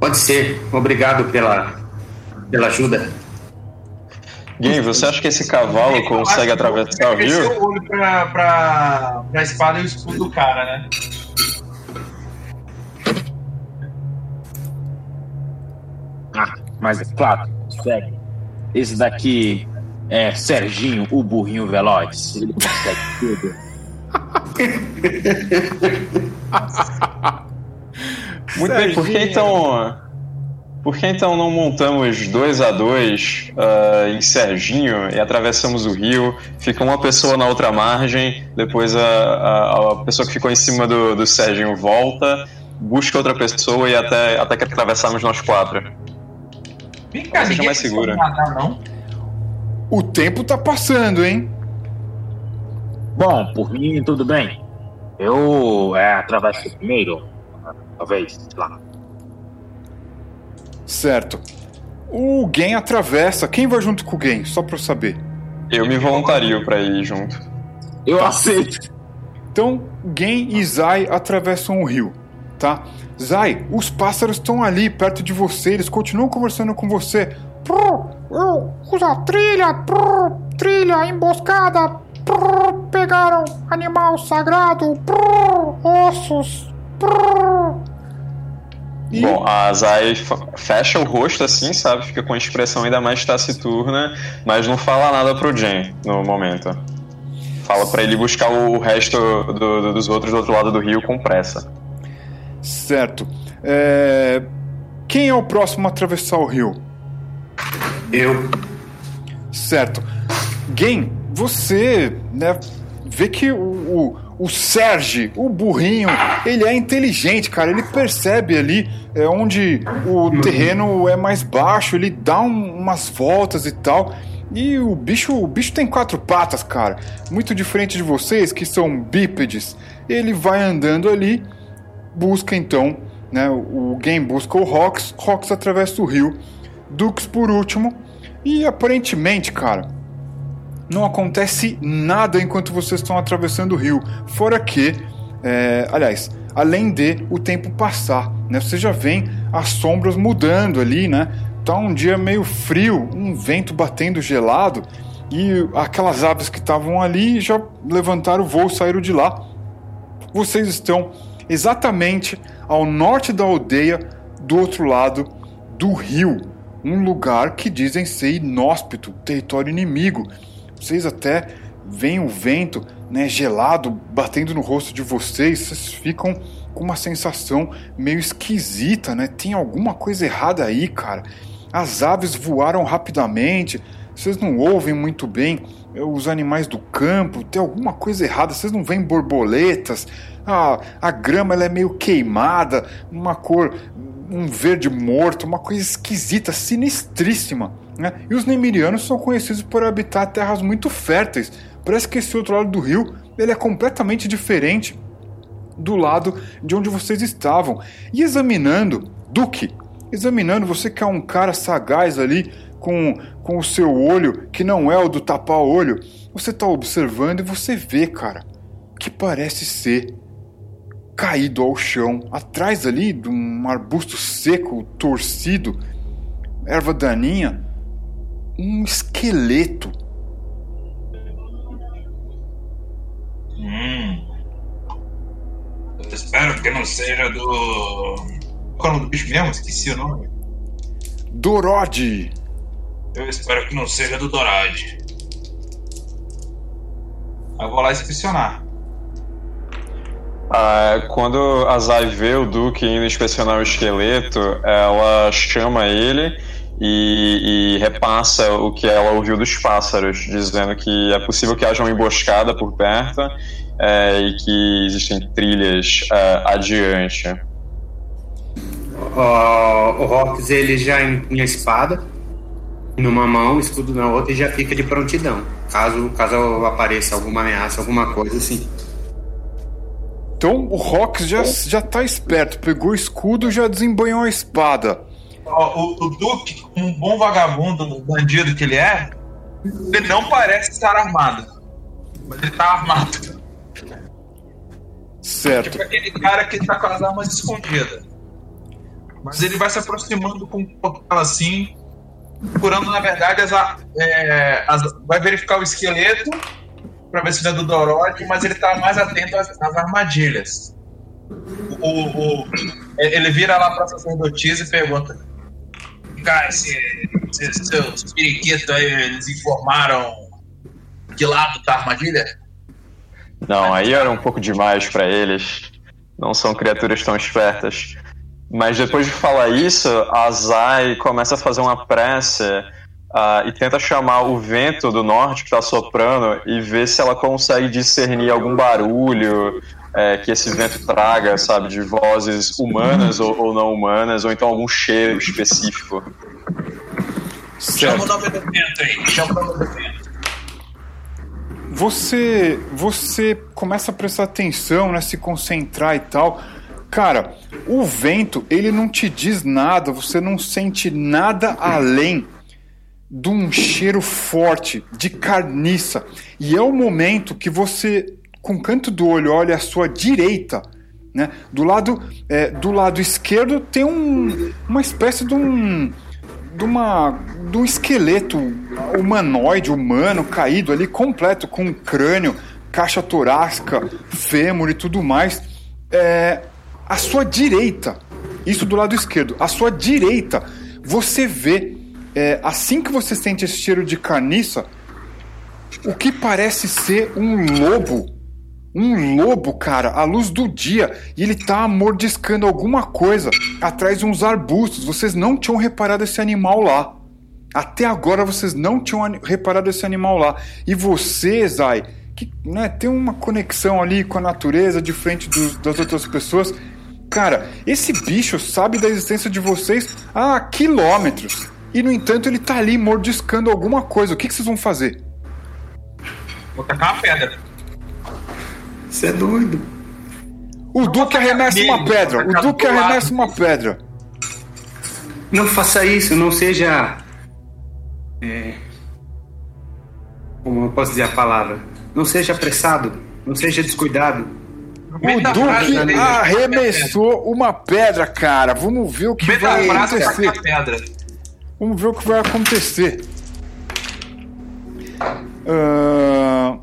Speaker 2: Pode ser. Obrigado pela, pela ajuda.
Speaker 4: Gui, você acha que esse cavalo consegue atravessar o rio?
Speaker 3: o olho pra, pra, pra espada e o escudo do cara, né?
Speaker 5: Mas é claro, consegue. Esse daqui é Serginho, o burrinho veloz. Ele consegue tudo.
Speaker 4: Muito bem, por que então. Por que então não montamos dois a dois ah, em Serginho e atravessamos o rio? Fica uma pessoa na outra margem, depois a, a, a pessoa que ficou em cima do, do Serginho volta, busca outra pessoa e até, até que atravessamos nós quatro.
Speaker 3: Vem cá,
Speaker 4: seja
Speaker 3: ninguém
Speaker 4: mais segura.
Speaker 3: nadar, não.
Speaker 1: O tempo tá passando, hein?
Speaker 5: Bom, por mim, tudo bem. Eu é, atravesso primeiro, talvez, sei lá.
Speaker 1: Certo. O Gen atravessa. Quem vai junto com o Gen? Só pra eu saber.
Speaker 4: Eu me voluntario pra ir junto.
Speaker 5: Eu aceito.
Speaker 1: Então, Gen e Zai atravessam o rio, tá? Zai, os pássaros estão ali, perto de você, eles continuam conversando com você.
Speaker 6: Prr, eu usa trilha, trilha, emboscada, pegaram animal sagrado, ossos.
Speaker 1: E
Speaker 4: Bom, a Zai fecha o rosto assim, sabe? Fica com a expressão ainda mais taciturna, mas não fala nada pro Jen no momento. Fala pra ele buscar o resto do- do- dos outros do outro lado do rio com pressa.
Speaker 1: Certo. É, Quem é o próximo a atravessar o rio?
Speaker 7: Eu.
Speaker 1: Certo. Gen, você né, vê que o, o, o Serge, o burrinho, ele é inteligente, cara. Ele percebe ali é, onde o terreno é mais baixo, ele dá um- umas voltas e tal. E o bicho, o bicho tem quatro patas, cara. Muito diferente de vocês, que são bípedes. Ele vai andando ali, busca então, né? O Gen busca o Rox, Rox atravessa o rio. Dux por último. E aparentemente, cara, não acontece nada enquanto vocês estão atravessando o rio. Fora que, é, aliás, além de o tempo passar, né? Você já vem as sombras mudando ali, né? Tá um dia meio frio, um vento batendo gelado e aquelas aves que estavam ali já levantaram o voo, saíram de lá. Vocês estão exatamente ao norte da aldeia, do outro lado do rio, um lugar que dizem ser inóspito, território inimigo. Vocês até veem o vento, né, gelado batendo no rosto de vocês, vocês ficam com uma sensação meio esquisita, né? Tem alguma coisa errada aí, cara. As aves voaram rapidamente, vocês não ouvem muito bem eh, os animais do campo, tem alguma coisa errada, vocês não veem borboletas, a, a grama ela é meio queimada, uma cor, um verde morto, uma coisa esquisita, sinistríssima. Né? E os Nemirianos são conhecidos por habitar terras muito férteis. Parece que esse outro lado do rio ele é completamente diferente do lado de onde vocês estavam. E examinando, Duque, examinando, você que é um cara sagaz ali, com, com o seu olho, que não é o do tapa-olho, você está observando e você vê, cara, que parece ser caído ao chão, atrás ali de um arbusto seco, torcido, erva daninha, um esqueleto.
Speaker 3: Hum. Eu espero que não seja do. Qual é o nome do bicho mesmo? Esqueci o nome.
Speaker 1: Dorode!
Speaker 3: Eu espero que não seja do Dorade. Eu vou lá inspecionar.
Speaker 4: Ah, quando a Zai vê o Duque indo inspecionar o esqueleto, ela chama ele e, e repassa o que ela ouviu dos pássaros, dizendo que é possível que haja uma emboscada por perto é, e que existem trilhas é, adiante.
Speaker 7: Ó, o Rox ele já empunha a espada numa mão, escudo na outra e já fica de prontidão. Caso, caso apareça alguma ameaça, alguma coisa assim.
Speaker 1: Então o Rox já, já tá esperto, pegou o escudo e já desembanhou a espada.
Speaker 3: O, o Duke, um bom vagabundo, bandido que ele é, ele não parece estar armado. Mas ele tá armado.
Speaker 1: Certo.
Speaker 3: Tipo aquele cara que tá com as armas escondidas. Mas ele vai se aproximando com um portal assim, procurando, na verdade, as, é, as- vai verificar o esqueleto pra ver se não é do Dorode, mas ele tá mais atento às, às armadilhas. O, o- ele vira lá pra sacerdotisa e pergunta: Cara, esses seus periquitos aí, eles informaram que lado tá a armadilha?
Speaker 4: Não, aí era um pouco demais pra eles. Não são criaturas tão espertas. Mas depois de falar isso, a Zai começa a fazer uma prece ah, e tenta chamar o vento do norte que está soprando e ver se ela consegue discernir algum barulho é, que esse vento traga, sabe, de vozes humanas ou, ou não humanas, ou então algum cheiro específico.
Speaker 3: Chama o
Speaker 1: Certo.
Speaker 3: nome do vento aí. Chama o nome do vento.
Speaker 1: Você, você começa a prestar atenção, né, se concentrar e tal. Cara, o vento, ele não te diz nada, você não sente nada além de um cheiro forte de carniça. E é o momento que você, com o canto do olho, olha à sua direita. Né? Do, lado, é, do lado esquerdo tem um, uma espécie de um, de, uma, de um esqueleto humanoide, humano, caído ali, completo, com um crânio, caixa torácica, fêmur e tudo mais. É, à sua direita, isso do lado esquerdo, à sua direita, você vê, é, assim que você sente esse cheiro de carniça, o que parece ser um lobo. Um lobo, cara, à luz do dia, e ele tá mordiscando alguma coisa atrás de uns arbustos. Vocês não tinham reparado esse animal lá. Até agora vocês não tinham reparado esse animal lá. E você, Zai, que né, tem uma conexão ali com a natureza, dos- das outras pessoas. Cara, esse bicho sabe da existência de vocês há quilômetros. E no entanto ele tá ali mordiscando alguma coisa. O que, que vocês vão fazer?
Speaker 3: Vou tacar uma pedra.
Speaker 7: Você é doido.
Speaker 1: O Duque arremessa uma pedra. O Duque arremessa uma pedra.
Speaker 7: Não faça isso, não seja. É, como eu posso dizer a palavra? Não seja apressado, não seja descuidado.
Speaker 1: O Duque
Speaker 3: né?
Speaker 1: arremessou uma pedra, cara. Vamos ver o que
Speaker 3: meio da
Speaker 1: vai acontecer. Vamos ver o que vai acontecer. Ah,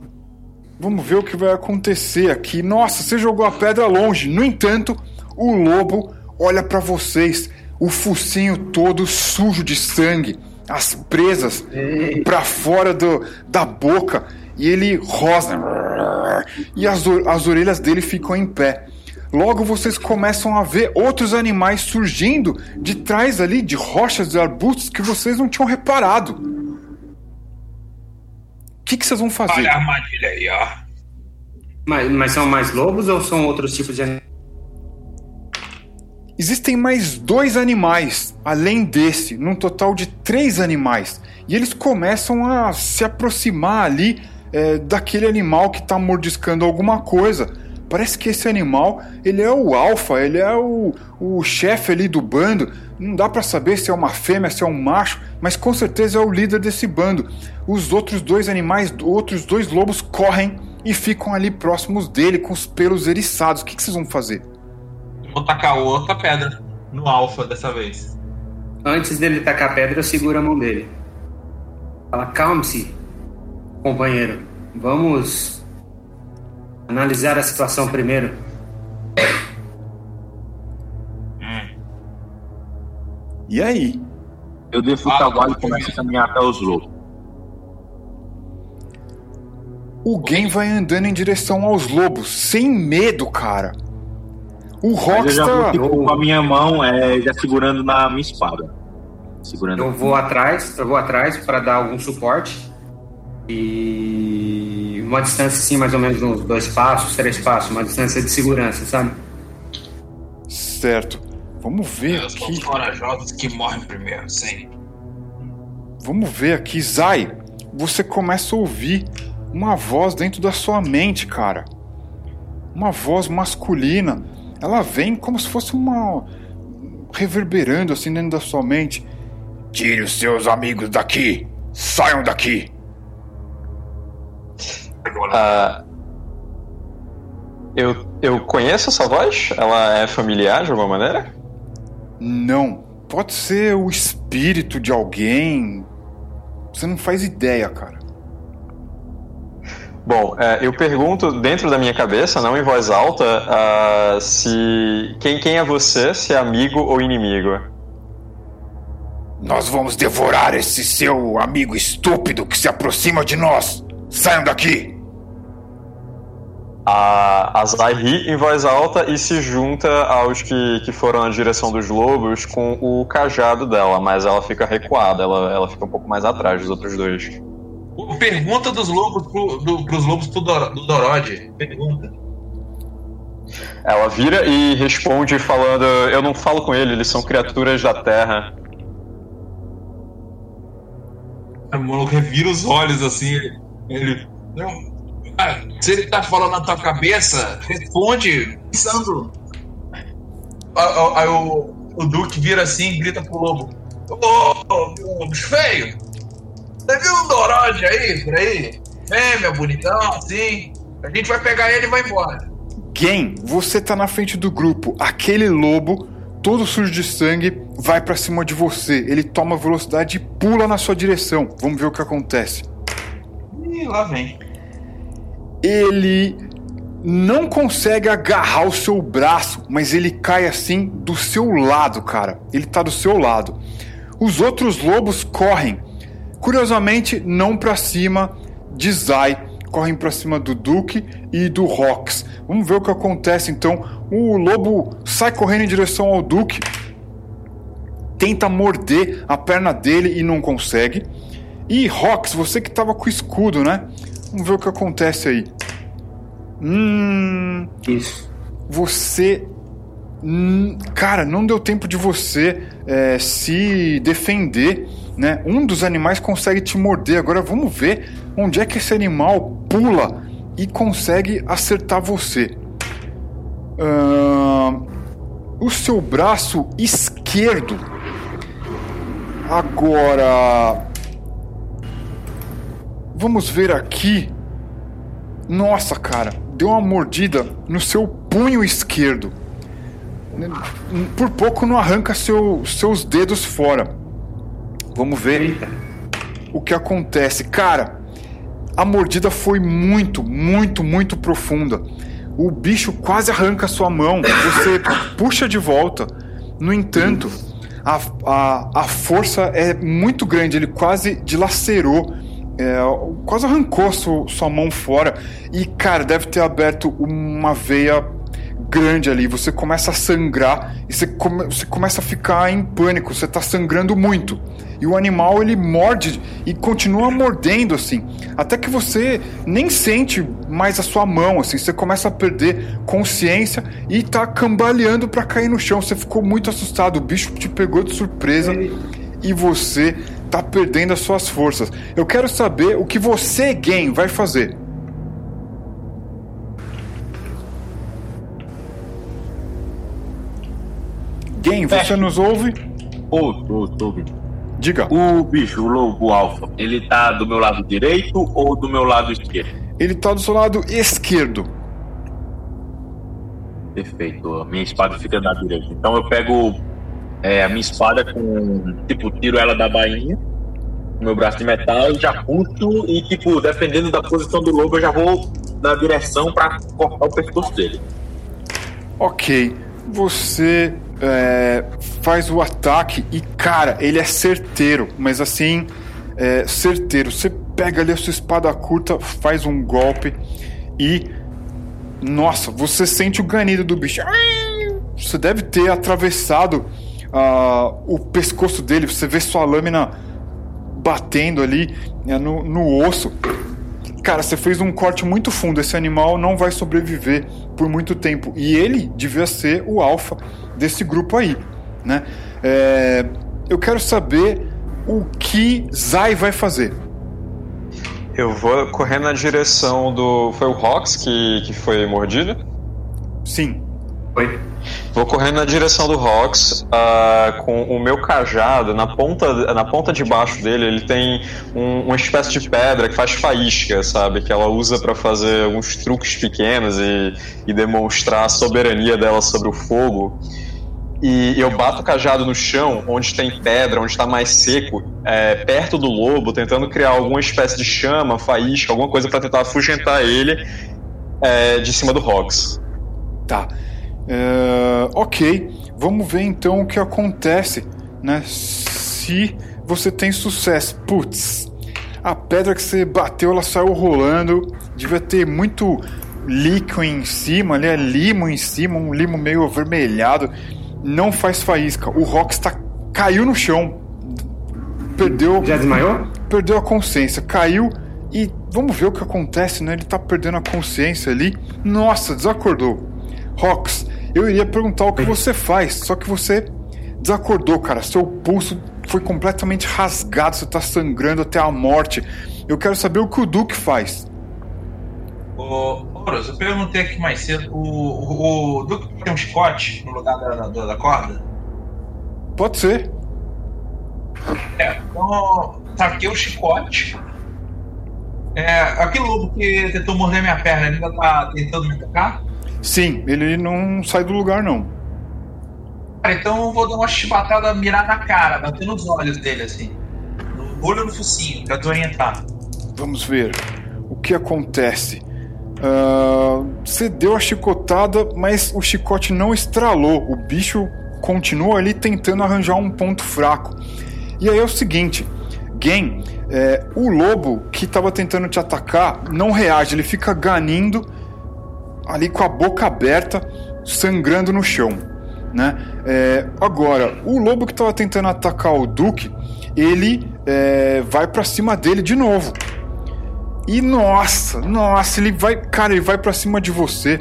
Speaker 1: vamos ver o que vai acontecer aqui. Nossa, você jogou a pedra longe. No entanto, o lobo olha pra vocês, o focinho todo sujo de sangue, as presas pra fora do, da boca e ele rosna e as, as orelhas dele ficam em pé. Logo vocês começam a ver outros animais surgindo de trás ali de rochas e arbustos que vocês não tinham reparado. O que, que vocês vão fazer?
Speaker 3: Olha a armadilha aí, ó.
Speaker 7: Mas, mas são mais lobos ou são outros tipos de animais?
Speaker 1: Existem mais dois animais, além desse, num total de três animais. E eles começam a se aproximar ali é, daquele animal que está mordiscando alguma coisa. Parece que esse animal, ele é o alfa, ele é o, o chefe ali do bando. Não dá para saber se é uma fêmea, se é um macho, mas com certeza é o líder desse bando. Os outros dois animais, outros dois lobos correm e ficam ali próximos dele com os pelos eriçados. O que, que vocês vão fazer?
Speaker 3: Vou tacar outra pedra. No alfa dessa vez.
Speaker 7: Antes dele tacar a pedra, eu seguro a mão dele. Fala, calme-se, companheiro. Vamos analisar a situação primeiro.
Speaker 1: E aí?
Speaker 5: Eu desço o
Speaker 3: Ah,
Speaker 5: cavalo e começo a caminhar até os lobos.
Speaker 1: O Gen vai andando em direção aos lobos, sem medo, cara. O
Speaker 5: Mas eu
Speaker 1: Rox
Speaker 5: já vou
Speaker 1: tá.
Speaker 5: tipo, com a minha mão é, já segurando na minha espada. Segurando.
Speaker 7: Eu vou atrás, eu vou atrás para dar algum suporte. E uma distância assim, mais ou menos uns dois passos, três passos, uma distância de segurança, sabe?
Speaker 1: Certo. Vamos ver
Speaker 3: Eu sou
Speaker 1: aqui.
Speaker 3: os corajosos que morrem primeiro, sim.
Speaker 1: Vamos ver aqui. Zai, você começa a ouvir uma voz dentro da sua mente, cara. Uma voz masculina. Ela vem como se fosse uma. reverberando assim dentro da sua mente. Tire os seus amigos daqui! Saiam daqui!
Speaker 4: Ah, eu, eu conheço essa voz? Ela é familiar de alguma maneira?
Speaker 1: Não. Pode ser o espírito de alguém. Você não faz ideia, cara.
Speaker 4: Bom, é, eu pergunto dentro da minha cabeça, não em voz alta, ah, se quem, quem é você, se é amigo ou inimigo.
Speaker 1: Nós vamos devorar esse seu amigo estúpido que se aproxima de nós. Saiam daqui!
Speaker 4: A, a Zai ri em voz alta e se junta aos que, que foram na direção dos lobos com o cajado dela, mas ela fica recuada, ela, ela fica um pouco mais atrás dos outros dois.
Speaker 3: Pergunta dos lobos pro, do, pros lobos do, Dor, do Dorod. Pergunta.
Speaker 4: Ela vira e responde falando: Eu não falo com ele, eles são criaturas da terra.
Speaker 3: O maluco revira os olhos assim. Ele. ele não, se ele tá falando na tua cabeça, responde pensando. Aí o, o Duque vira assim e grita pro lobo: Ô, ô, bicho feio! Você viu um Dorode aí, por aí? Fêmea, bonitão, assim. A gente vai pegar ele e vai embora.
Speaker 1: Gen, você tá na frente do grupo. Aquele lobo, todo sujo de sangue, vai para cima de você. Ele toma velocidade e pula na sua direção. Vamos ver o que acontece.
Speaker 3: Ih, lá vem.
Speaker 1: Ele não consegue agarrar o seu braço, mas ele cai assim do seu lado, cara. Ele tá do seu lado. Os outros lobos correm. Curiosamente, não para cima de Zai, correm para cima do Duke e do Rox. Vamos ver o que acontece então. O lobo sai correndo em direção ao Duke, tenta morder a perna dele e não consegue. E Rox, você que tava com o escudo, né? Vamos ver o que acontece aí. Hum.
Speaker 7: Isso.
Speaker 1: Você. hum, Cara, não deu tempo de você é, se defender, né? Um dos animais consegue te morder. Agora vamos ver onde é que esse animal pula e consegue acertar você. O seu braço esquerdo. Agora. Vamos ver aqui. Nossa, cara, deu uma mordida no seu punho esquerdo. Por pouco não arranca seu- seus dedos fora. Vamos ver
Speaker 7: Eita.
Speaker 1: o que acontece. Cara, a mordida foi muito, muito, muito profunda. O bicho quase arranca sua mão. Você puxa de volta. No entanto, a, a, a força é muito grande. Ele quase dilacerou. É, quase arrancou sua, sua mão fora. E, cara, deve ter aberto uma veia grande ali. Você começa a sangrar e você, come- você começa a ficar em pânico. Você tá sangrando muito. E o animal ele morde e continua mordendo assim, até que você nem sente mais a sua mão assim, você começa a perder consciência e tá cambaleando pra cair no chão. Você ficou muito assustado, o bicho te pegou de surpresa e você tá perdendo as suas forças. Eu quero saber o que você, Game, vai fazer. Game, você nos ouve?
Speaker 5: Tô ouvindo.
Speaker 1: Diga.
Speaker 5: O bicho, o lobo alfa, ele tá do meu lado direito ou do meu lado esquerdo?
Speaker 1: Ele tá do seu lado esquerdo.
Speaker 5: Perfeito. A minha espada fica na direita. Então eu pego é, a minha espada com. Tipo, tiro ela da bainha, meu braço de metal, e já puxo e, tipo, dependendo da posição do lobo, eu já vou na direção pra cortar o pescoço dele.
Speaker 1: Ok, você é, faz o ataque e, cara, ele é certeiro, mas assim, é, certeiro. Você pega ali a sua espada curta, faz um golpe e. Nossa, você sente o ganido do bicho. Você deve ter atravessado ah, o pescoço dele, você vê sua lâmina batendo ali né, no, no osso. Cara, você fez um corte muito fundo. Esse animal não vai sobreviver por muito tempo. E ele devia ser o alfa desse grupo aí, né? É, eu quero saber o que Zai vai fazer.
Speaker 4: Eu vou correr na direção do. Foi o Rox que, que foi mordido?
Speaker 1: Sim.
Speaker 7: Foi.
Speaker 4: Vou correr na direção do Rox ah, com o meu cajado na ponta, na ponta de baixo dele. Ele tem um- uma espécie de pedra que faz faísca, sabe? Que ela usa para fazer alguns truques pequenos e, e demonstrar a soberania dela sobre o fogo. E eu bato o cajado no chão, onde tem pedra, onde está mais seco, é, perto do lobo, tentando criar alguma espécie de chama, faísca, alguma coisa para tentar afugentar ele é, de cima do Rox.
Speaker 1: Tá. É, ok. Vamos ver então o que acontece, né? Se você tem sucesso. Putz, a pedra que você bateu, ela saiu rolando. Devia ter muito líquido em cima, ali é limo em cima, um limo meio avermelhado. Não faz faísca. O Rox tá, caiu no chão. Perdeu
Speaker 7: Já desmaiou?
Speaker 1: perdeu a consciência, caiu e vamos ver o que acontece, né? Ele tá perdendo a consciência ali. Nossa, desacordou. Rox, eu iria perguntar o que você faz, só que você desacordou, cara. Seu pulso foi completamente rasgado, você tá sangrando até a morte. Eu quero saber o que o Duque faz.
Speaker 3: Ô, Horus, eu perguntei aqui mais cedo. O, o, o Duque tem um chicote no lugar da, da, da corda?
Speaker 1: Pode ser.
Speaker 3: É, então, saquei o chicote. É, aquele lobo que tentou morder minha perna, ainda tá tentando me atacar?
Speaker 1: Sim, ele não sai do lugar, não.
Speaker 3: Cara, então eu vou dar uma chibatada, mirar na cara, bater nos olhos dele, assim. No olho no focinho, pra desorientar.
Speaker 1: Vamos ver o que acontece. Ah, você deu a chicotada, mas o chicote não estralou. O bicho continua ali tentando arranjar um ponto fraco. E aí é o seguinte, Gen, é, o lobo que estava tentando te atacar não reage, ele fica ganindo ali com a boca aberta, sangrando no chão. Né? É, agora, o lobo que estava tentando atacar o Duque, ele é, vai para cima dele de novo. E nossa, nossa, ele vai, cara, ele vai para cima de você.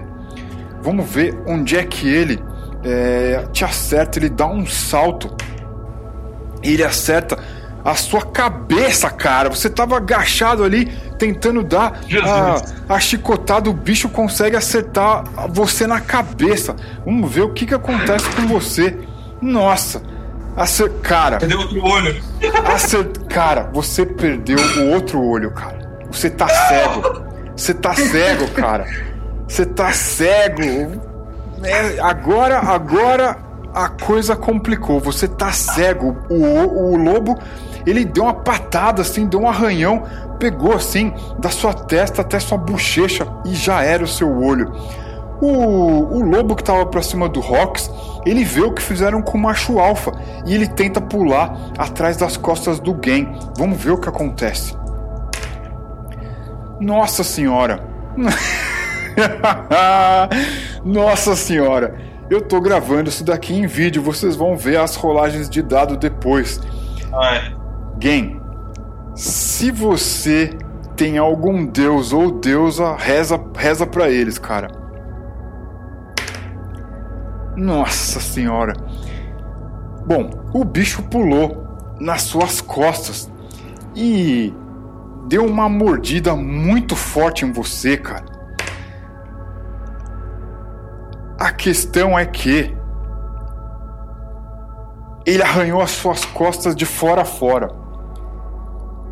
Speaker 1: Vamos ver onde é que ele é, te acerta. Ele dá um salto. Ele acerta a sua cabeça, cara. Você tava agachado ali tentando dar a, a chicotada. O bicho consegue acertar você na cabeça. Vamos ver o que, que acontece com você. Nossa, acer... cara.
Speaker 3: Cadê outro olho?
Speaker 1: Acer... Cara, você perdeu o outro olho, cara. Você tá cego. Você tá cego, cara. Você tá cego. É, agora, agora a coisa complicou. Você tá cego. O, o, o lobo, ele deu uma patada assim, deu um arranhão, pegou assim da sua testa até sua bochecha e já era o seu olho. O, o lobo que tava pra cima do Rox, ele vê o que fizeram com o macho alfa e ele tenta pular atrás das costas do Gen. Vamos ver o que acontece. Nossa senhora! Nossa senhora! Eu tô gravando isso daqui em vídeo, vocês vão ver as rolagens de dado depois.
Speaker 3: Ai.
Speaker 1: Game, se você tem algum deus ou deusa, reza, reza para eles, cara. Nossa senhora. Bom, o bicho pulou nas suas costas e deu uma mordida muito forte em você, cara. A questão é que ele arranhou as suas costas de fora a fora.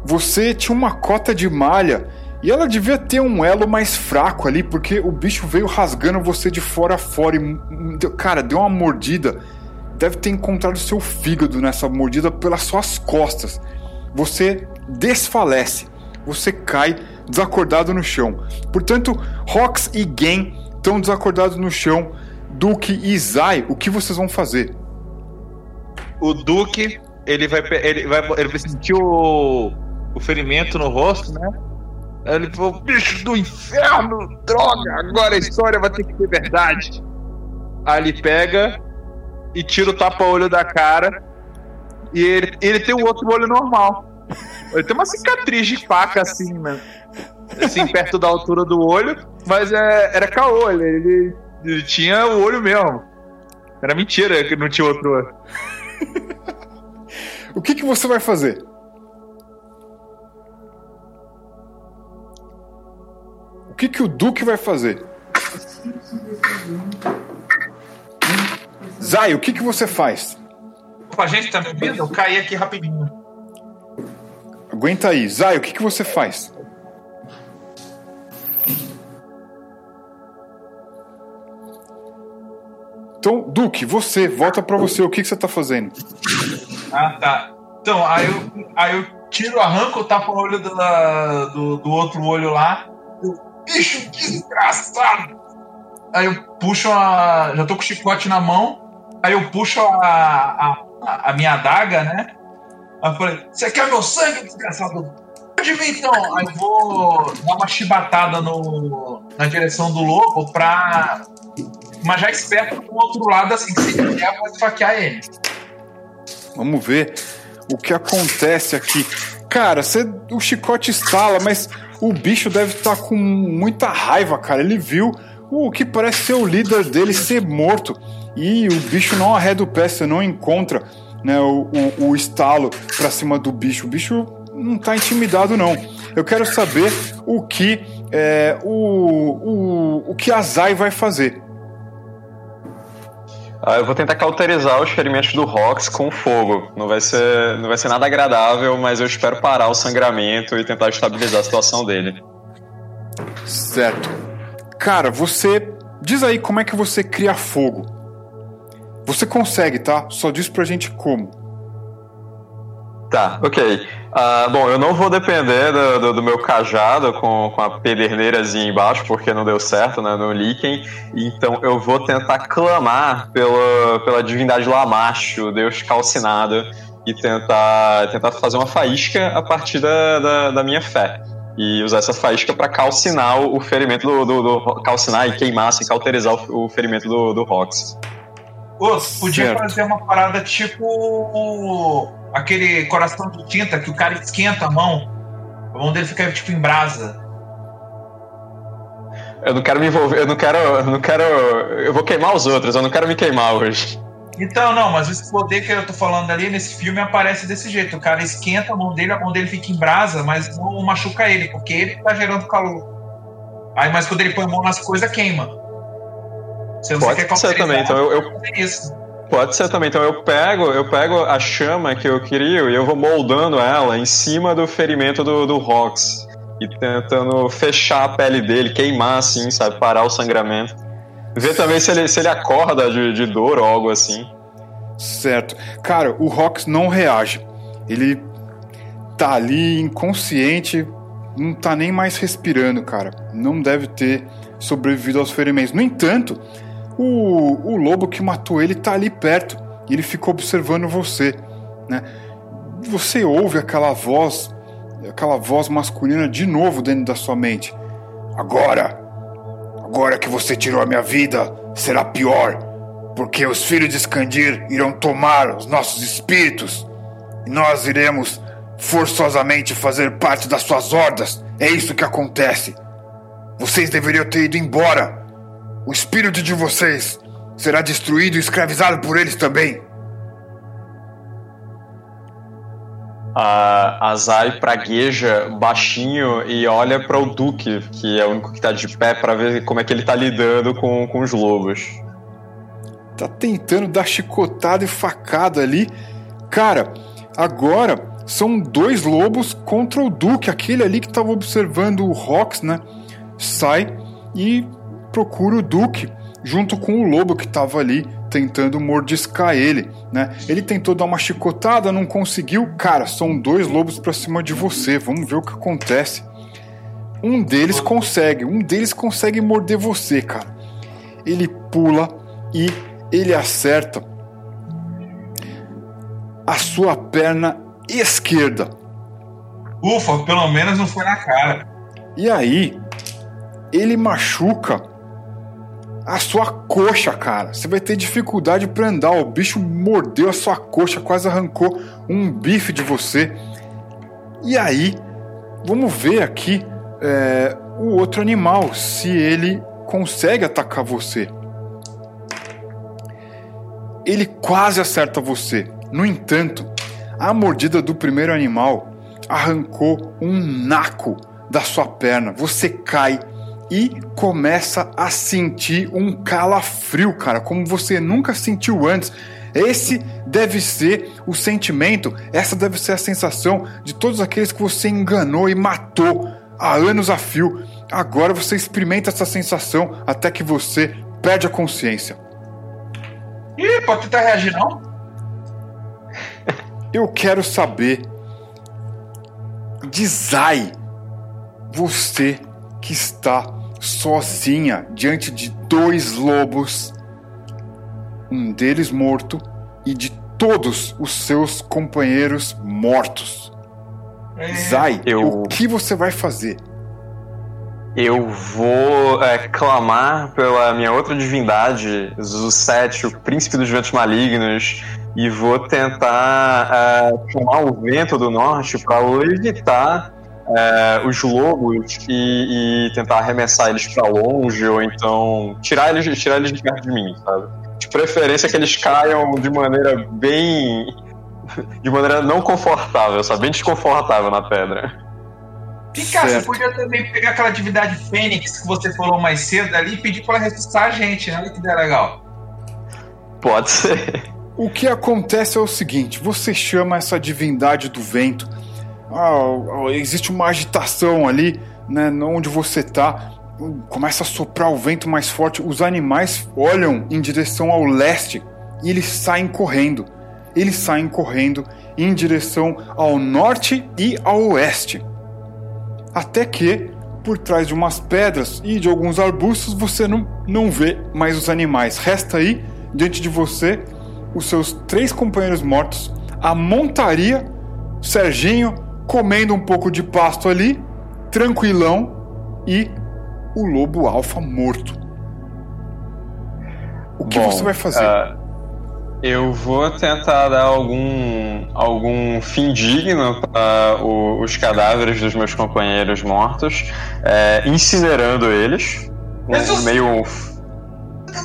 Speaker 1: Você tinha uma cota de malha e ela devia ter um elo mais fraco ali, porque o bicho veio rasgando você de fora a fora e, cara, deu uma mordida. Deve ter encontrado seu fígado nessa mordida pelas suas costas. Você desfalece você cai desacordado no chão. Portanto, Rox e Gen estão desacordados no chão. Duke e Zai, o que vocês vão fazer?
Speaker 8: O Duke, ele vai, ele vai, ele vai sentir o, ferimento no rosto, né? Aí ele falou: bicho do inferno, droga, agora a história vai ter que ser verdade. Aí ele pega e tira o tapa-olho da cara. E ele, ele tem o outro olho normal. Ele tem uma cicatriz de faca assim, né? Assim, perto da altura do olho, mas é, era caô, ele, ele, ele tinha o olho mesmo. Era mentira que não tinha outro olho.
Speaker 1: o que, que você vai fazer? Que, que o Duque vai fazer? Zay, o que, que você faz?
Speaker 3: Opa, gente, tá me ouvindo? Eu caí aqui rapidinho.
Speaker 1: Aguenta aí. Zay, o que, que você faz? Então, Duque, você, volta pra você. O que, que você tá fazendo?
Speaker 3: Ah, tá. Então, aí eu, aí eu tiro, arranco o tapa-olho do, do, do outro olho lá. Bicho desgraçado! Aí eu puxo a. Já tô com o chicote na mão. Aí eu puxo a, a, a minha adaga, né? Aí eu falei, você quer meu sangue, desgraçado? Pode vir então. Aí eu vou dar uma chibatada no, na direção do lobo pra. Mas já esperto pro outro lado, assim, se ele quer, vou esfaquear ele.
Speaker 1: Vamos ver o que acontece aqui. Cara, você, o chicote estala, mas o bicho deve estar com muita raiva, cara. Ele viu o que parece ser o líder dele ser morto. E o bicho não arreda o pé, você não encontra né, o, o, o estalo pra cima do bicho. O bicho não tá intimidado, não. Eu quero saber o que é, o, o, o que a Zai vai fazer.
Speaker 4: Ah, eu vou tentar cauterizar os ferimentos do Rox com fogo. Não vai ser, não vai ser nada agradável, mas eu espero parar o sangramento e tentar estabilizar a situação dele.
Speaker 1: Certo. Cara, você diz aí como é que você cria fogo. Você consegue, tá? Só diz pra gente como.
Speaker 4: Tá, ok. Ah, bom, eu não vou depender do, do- do meu cajado com, com a pederneirazinha embaixo, porque não deu certo, né, no Líquen. Então eu vou tentar clamar pela, pela divindade Lamacho, deus calcinado, e tentar, tentar fazer uma faísca a partir da, da, da minha fé. E usar essa faísca para calcinar o, ferimento do, do, do- Calcinar e queimar, assim, cauterizar o, o ferimento do, do Rox.
Speaker 3: Ô, podia
Speaker 1: Certo.
Speaker 3: fazer uma parada tipo aquele coração de tinta que o cara esquenta a mão. A mão dele fica tipo em brasa.
Speaker 4: Eu não quero me envolver, eu não quero. Eu não quero. Eu vou queimar os outros, eu não quero me queimar hoje.
Speaker 3: Então, não, mas esse poder que eu tô falando ali nesse filme aparece desse jeito. O cara esquenta a mão dele, a mão dele fica em brasa, mas não machuca ele, porque ele tá gerando calor. Aí, mas quando ele põe a mão nas coisas, queima. Você
Speaker 4: Pode
Speaker 3: quer
Speaker 4: ser também, então eu- eu-
Speaker 3: fazer isso.
Speaker 4: Pode ser também. Então eu pego, eu pego a chama que eu crio e eu vou moldando ela em cima do ferimento do, do Rox. E tentando fechar a pele dele, queimar assim, sabe? Parar o sangramento. Ver também se ele, se ele acorda de, de dor ou algo assim.
Speaker 1: Certo. Cara, o Rox não reage. Ele tá ali inconsciente, não tá nem mais respirando, cara. Não deve ter sobrevivido aos ferimentos. No entanto, o, o lobo que matou ele tá ali perto. E ele ficou observando você, né? Você ouve aquela voz, aquela voz masculina de novo dentro da sua mente. Agora, agora que você tirou a minha vida, será pior porque os filhos de Skandir irão tomar os nossos espíritos e nós iremos forçosamente fazer parte das suas hordas. É isso que acontece. Vocês deveriam ter ido embora. O espírito de vocês será destruído e escravizado por eles também.
Speaker 4: A, a Zai pragueja baixinho e olha para o Duque, que é o único que tá de pé, para ver como é que ele tá lidando com, com os lobos.
Speaker 1: Tá tentando dar chicotada e facada ali. Cara, agora são dois lobos contra o Duque, aquele ali que tava observando o Rox, né? Sai e procura o Duque, junto com o lobo que tava ali tentando mordiscar ele, né? Ele tentou dar uma chicotada, não conseguiu. Cara, são dois lobos pra cima de você. Vamos ver o que acontece. Um deles consegue, um deles consegue morder você, cara. Ele pula e ele acerta a sua perna esquerda.
Speaker 3: Ufa, pelo menos não foi na cara.
Speaker 1: E aí, ele machuca a sua coxa, cara. Você vai ter dificuldade para andar. O bicho mordeu a sua coxa, quase arrancou um bife de você. E aí, vamos ver aqui é, o outro animal, se ele consegue atacar você. Ele quase acerta você. No entanto, a mordida do primeiro animal arrancou um naco da sua perna. Você cai e começa a sentir um calafrio, cara, como você nunca sentiu antes. Esse deve ser o sentimento, essa deve ser a sensação de todos aqueles que você enganou e matou há anos a fio. Agora você experimenta essa sensação até que você perde a consciência.
Speaker 3: Ih, pode tentar reagir, não?
Speaker 1: Eu quero saber de Zai, você que está sozinha diante de dois lobos, um deles morto e de todos os seus companheiros mortos.
Speaker 3: É,
Speaker 1: Zai,
Speaker 4: eu-
Speaker 1: o que você vai fazer?
Speaker 4: Eu vou é, clamar pela minha outra divindade, Zusete, o príncipe dos ventos malignos, e vou tentar é, chamar o vento do norte para levitar é, os lobos e, e tentar arremessar eles para longe, ou então tirar eles, tirar eles de perto de mim, sabe? De preferência que eles caiam de maneira bem de maneira não confortável, sabe? Bem desconfortável na pedra.
Speaker 3: E cara, você podia também pegar aquela atividade Fênix que você falou mais cedo ali e pedir pra ela ressuscitar a gente, né? Olha que ideia legal.
Speaker 4: Pode ser.
Speaker 1: O que acontece é o seguinte: você chama essa divindade do vento. Ah, existe uma agitação ali, né, onde você tá. Começa a soprar o vento mais forte. Os animais olham em direção ao leste e eles saem correndo. Eles saem correndo em direção ao norte e ao oeste. Até que, por trás de umas pedras e de alguns arbustos, você não, não vê mais os animais. Resta aí, diante de você, os seus três companheiros mortos, a montaria, Serginho comendo um pouco de pasto ali, tranquilão, e o lobo alfa morto. O que
Speaker 4: Bom,
Speaker 1: você vai fazer?
Speaker 4: ah, eu vou tentar dar algum, algum fim digno para os cadáveres dos meus companheiros mortos, é, incinerando eles. Um- meio.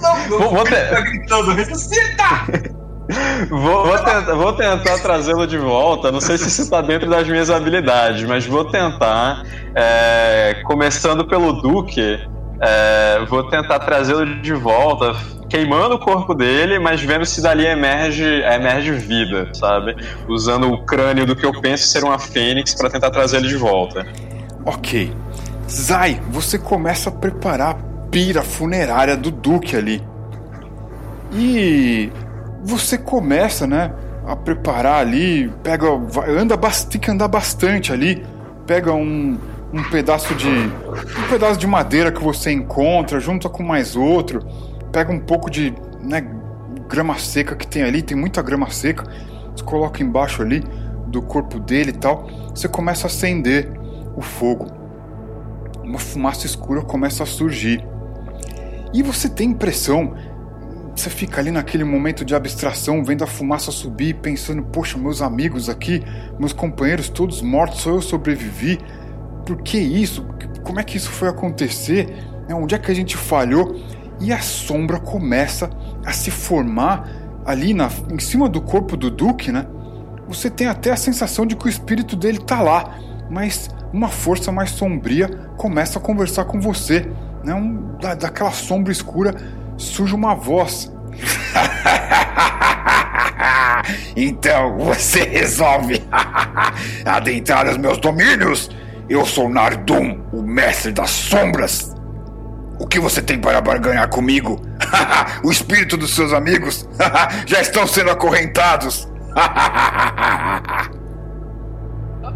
Speaker 3: Não,
Speaker 4: Vou- vou ter-
Speaker 3: tá gritando, ressuscita!
Speaker 4: Vou, vou tentar, vou tentar trazê-lo de volta. Não sei se isso está dentro das minhas habilidades, mas vou tentar. é, começando pelo Duque, é, vou tentar trazê-lo de volta, queimando o corpo dele, mas vendo se dali emerge, emerge vida, sabe? Usando o crânio do que eu penso ser uma fênix para tentar trazer ele de volta.
Speaker 1: Ok. Zai, você começa a preparar a pira funerária do Duque ali. E você começa, né, a preparar ali, pega, anda, tem que andar bastante ali, pega um, um pedaço de um pedaço de madeira que você encontra, junta com mais outro, pega um pouco de, né, grama seca que tem ali, tem muita grama seca, você coloca embaixo ali do corpo dele e tal, você começa a acender o fogo. Uma fumaça escura começa a surgir. E você tem impressão, você fica ali naquele momento de abstração, vendo a fumaça subir, pensando: poxa, meus amigos aqui, meus companheiros todos mortos, só eu sobrevivi. Por que isso? Como é que isso foi acontecer? Né, Onde é que a gente falhou? E a sombra começa a se formar ali na, em cima do corpo do Duque, né? Você tem até a sensação de que o espírito dele tá lá, mas uma força mais sombria começa a conversar com você. Né? Um, da, daquela sombra escura surge uma voz. então você resolve adentrar os meus domínios? Eu sou Nardum, o mestre das sombras. O que você tem para barganhar comigo? o espírito dos seus amigos já estão sendo acorrentados.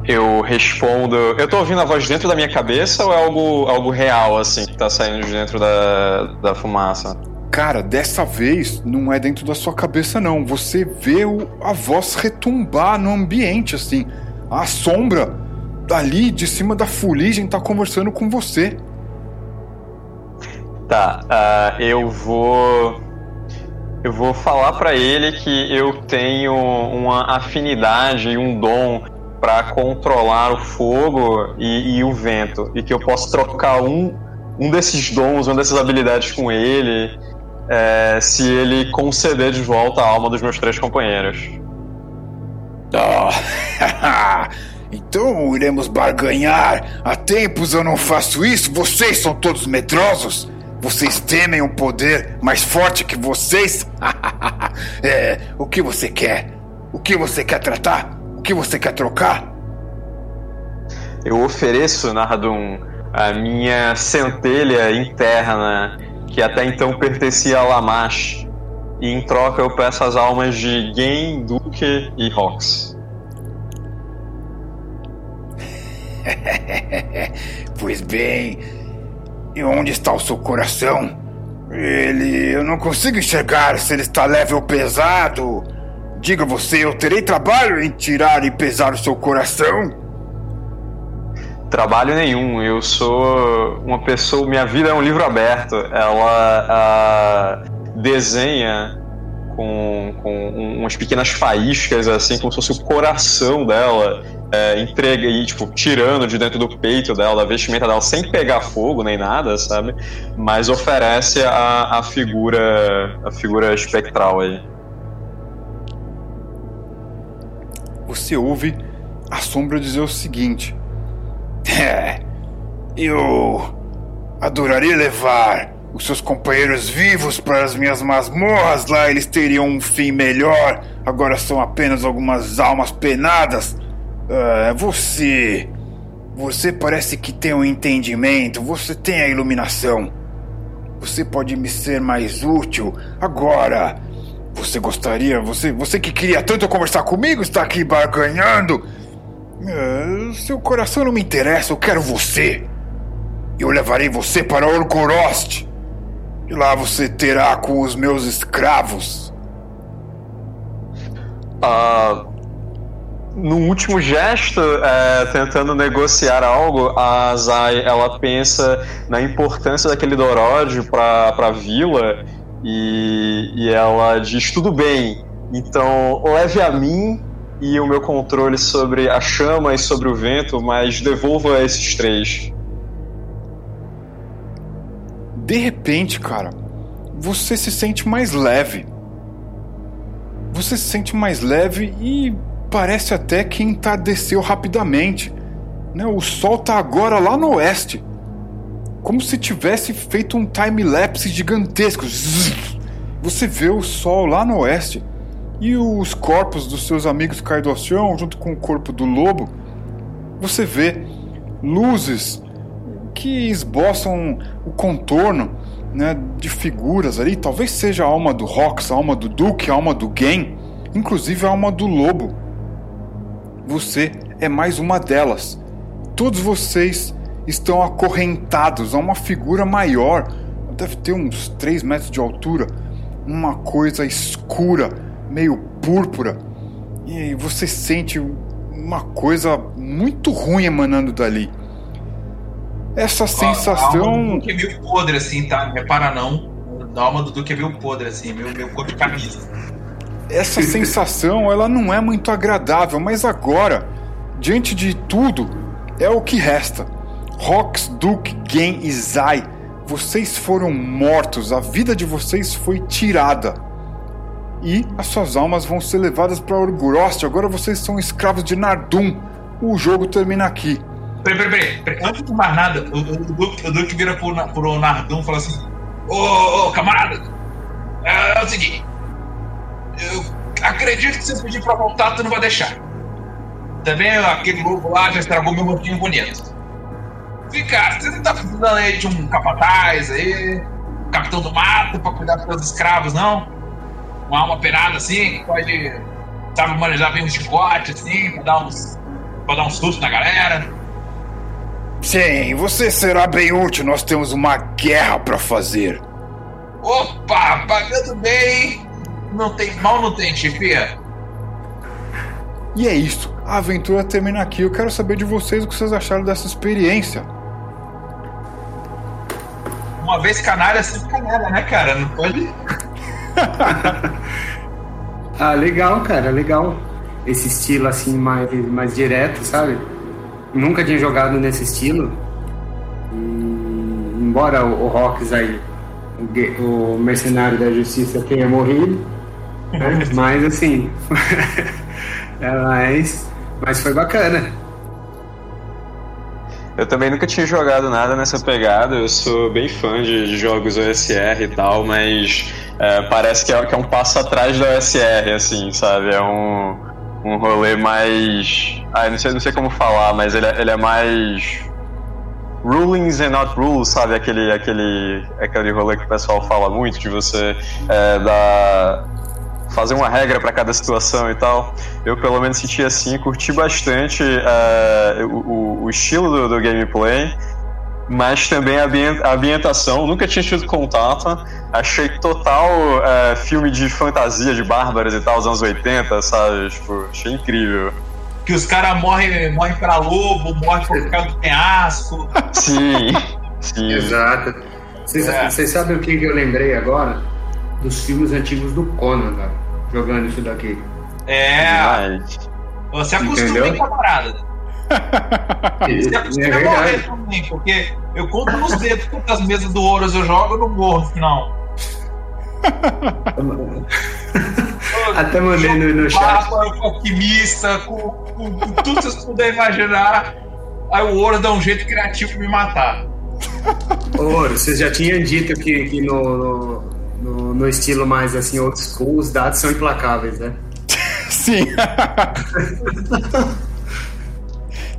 Speaker 4: Eu respondo. Eu tô ouvindo a voz dentro da minha cabeça ou é algo, algo real, assim, que tá saindo de dentro da, da fumaça?
Speaker 1: Cara, dessa vez não é dentro da sua cabeça, não. Você vê o- a voz retumbar no ambiente, assim. A sombra ali de cima da fuligem tá conversando com você.
Speaker 4: Tá, ah, eu vou. Eu vou falar pra ele que eu tenho uma afinidade e um dom pra controlar o fogo e, e o vento. E que eu posso trocar um, um desses dons, uma dessas habilidades com ele, é, se ele conceder de volta a alma dos meus três companheiros.
Speaker 1: Ah, então iremos barganhar. Há tempos eu não faço isso. Vocês são todos medrosos. Vocês temem um poder mais forte que vocês? é, o que você quer? O que você quer tratar? O que você quer trocar?
Speaker 4: Eu ofereço, Nardum, a minha centelha interna, que até então pertencia a Lamash. E em troca eu peço as almas de Gen, Duque e Rox.
Speaker 1: Pois bem, e onde está o seu coração? Ele. Eu não consigo enxergar se ele está leve ou pesado. Diga você, eu terei trabalho em tirar e pesar o seu coração?
Speaker 4: Trabalho nenhum, eu sou uma pessoa. Minha vida é um livro aberto. Ela desenha com, com um- umas pequenas faíscas, assim, como se fosse o coração dela. é, entrega e, tipo, tirando de dentro do peito dela, da vestimenta dela, sem pegar fogo nem nada, sabe? Mas oferece a, a figura. a figura espectral aí.
Speaker 1: você ouve a sombra dizer o seguinte: É, eu adoraria levar os seus companheiros vivos para as minhas masmorras. Lá eles teriam um fim melhor. Agora são apenas algumas almas penadas. Ah, você. Você parece que tem um entendimento. Você tem a iluminação. Você pode me ser mais útil. Agora. Você gostaria? Você, você que queria tanto conversar comigo está aqui barganhando. Ah, seu coração não me interessa. Eu quero você. Eu levarei você para Orgorost. E lá você terá com os meus escravos.
Speaker 4: Ah, no último gesto, é, tentando negociar algo, a Zai ela pensa na importância daquele Dorod para a vila e, e ela diz tudo bem. Então leve a mim e o meu controle sobre a chama e sobre o vento, mas devolva esses três.
Speaker 1: De repente, cara, você se sente mais leve. Você se sente mais leve e parece até que entardeceu rapidamente. Né? O sol tá agora lá no oeste. Como se tivesse feito um time-lapse gigantesco. Você vê o sol lá no oeste e os corpos dos seus amigos caídos ao chão, junto com o corpo do lobo. Você vê luzes que esboçam o contorno né, de figuras ali. Talvez seja a alma do Rox, a alma do Duke, a alma do Gen, inclusive a alma do Lobo. Você é mais uma delas. Todos vocês estão acorrentados a uma figura maior, deve ter uns 3 metros de altura, uma coisa escura, meio púrpura, e você sente uma coisa muito ruim emanando dali. Essa
Speaker 3: A alma
Speaker 1: sensação.
Speaker 3: do Duque é meio podre, assim, tá? Não repara não. A alma do Duque é meio podre, assim, meio, meio cor de camisa.
Speaker 1: essa sensação ela não é muito agradável, mas agora, diante de tudo, é o que resta. Rox, Duke, Gen e Zai, vocês foram mortos, a vida de vocês foi tirada. E as suas almas vão ser levadas para Orgorost, agora vocês são escravos de Nardum. O jogo termina aqui.
Speaker 3: Peraí, peraí, peraí. Antes de mais nada, o, o, o Duque vira pro, pro Nardum e fala assim: Ô, ô, camarada, é, é o seguinte. Eu acredito que se você pedir pra voltar, tu não vai deixar. Também aquele lobo lá já estragou meu montinho bonito. Fica, você não tá precisando aí de um capataz aí, capitão do mato pra cuidar dos seus escravos, não? Uma alma penada assim, que pode, sabe, manejar bem um chicote assim, pra dar uns, pra dar um susto na galera.
Speaker 1: Sim, você será bem útil, nós temos uma guerra para fazer.
Speaker 3: Opa, pagando bem. Não tem mal, não tem, chefia.
Speaker 1: E é isso, a aventura termina aqui. Eu quero saber de vocês o que vocês acharam dessa experiência.
Speaker 3: Uma vez canalha, sempre canalha, né, cara? Não pode.
Speaker 7: Ah, legal, cara, legal. Esse estilo assim mais, mais direto, sabe? Nunca tinha jogado nesse estilo. E, embora o, o Rox aí, o, o mercenário da justiça tenha morrido, né? mas assim, é, mas, mas foi bacana.
Speaker 4: Eu também nunca tinha jogado nada nessa pegada, eu sou bem fã de, jogos OSR e tal, mas é, parece que é, que é um passo atrás da OSR, assim, sabe? É um, um rolê mais. Ah, não sei, não sei como falar, mas ele, é- ele é mais. Rulings and not rules, sabe? Aquele, aquele, aquele rolê que o pessoal fala muito de você é, dar, fazer uma regra para cada situação e tal. Eu pelo menos senti assim, curti bastante é, o, o- estilo do, do gameplay, mas também a ambien- a ambientação. Nunca tinha tido contato. Achei total é, filme de fantasia de bárbaros e tal, dos anos 80, sabe? Tipo, achei incrível.
Speaker 3: Que os caras morrem, morrem pra lobo, morrem por causa do penhasco.
Speaker 4: Sim, sim.
Speaker 7: Exato. Vocês,
Speaker 3: É.
Speaker 7: sabem o que que eu lembrei agora? Dos filmes antigos do Conan, cara, jogando isso daqui.
Speaker 3: É,
Speaker 4: Demais.
Speaker 3: você acostuma,
Speaker 7: Entendeu?
Speaker 3: hein, camarada? Você
Speaker 7: É
Speaker 3: acostuma a morrer
Speaker 7: verdade.
Speaker 3: também, porque eu conto nos dedos quantas mesas do Ouros eu jogo, eu não morro no final.
Speaker 7: Até mandei no, no chat.
Speaker 3: Com alquimista, com, com, com tudo que vocês puderem imaginar. Aí o ouro dá um jeito criativo de me matar.
Speaker 7: Ouro, vocês já tinham dito que, que no, no, no- no estilo mais assim, old school, os dados são implacáveis, né?
Speaker 1: Sim.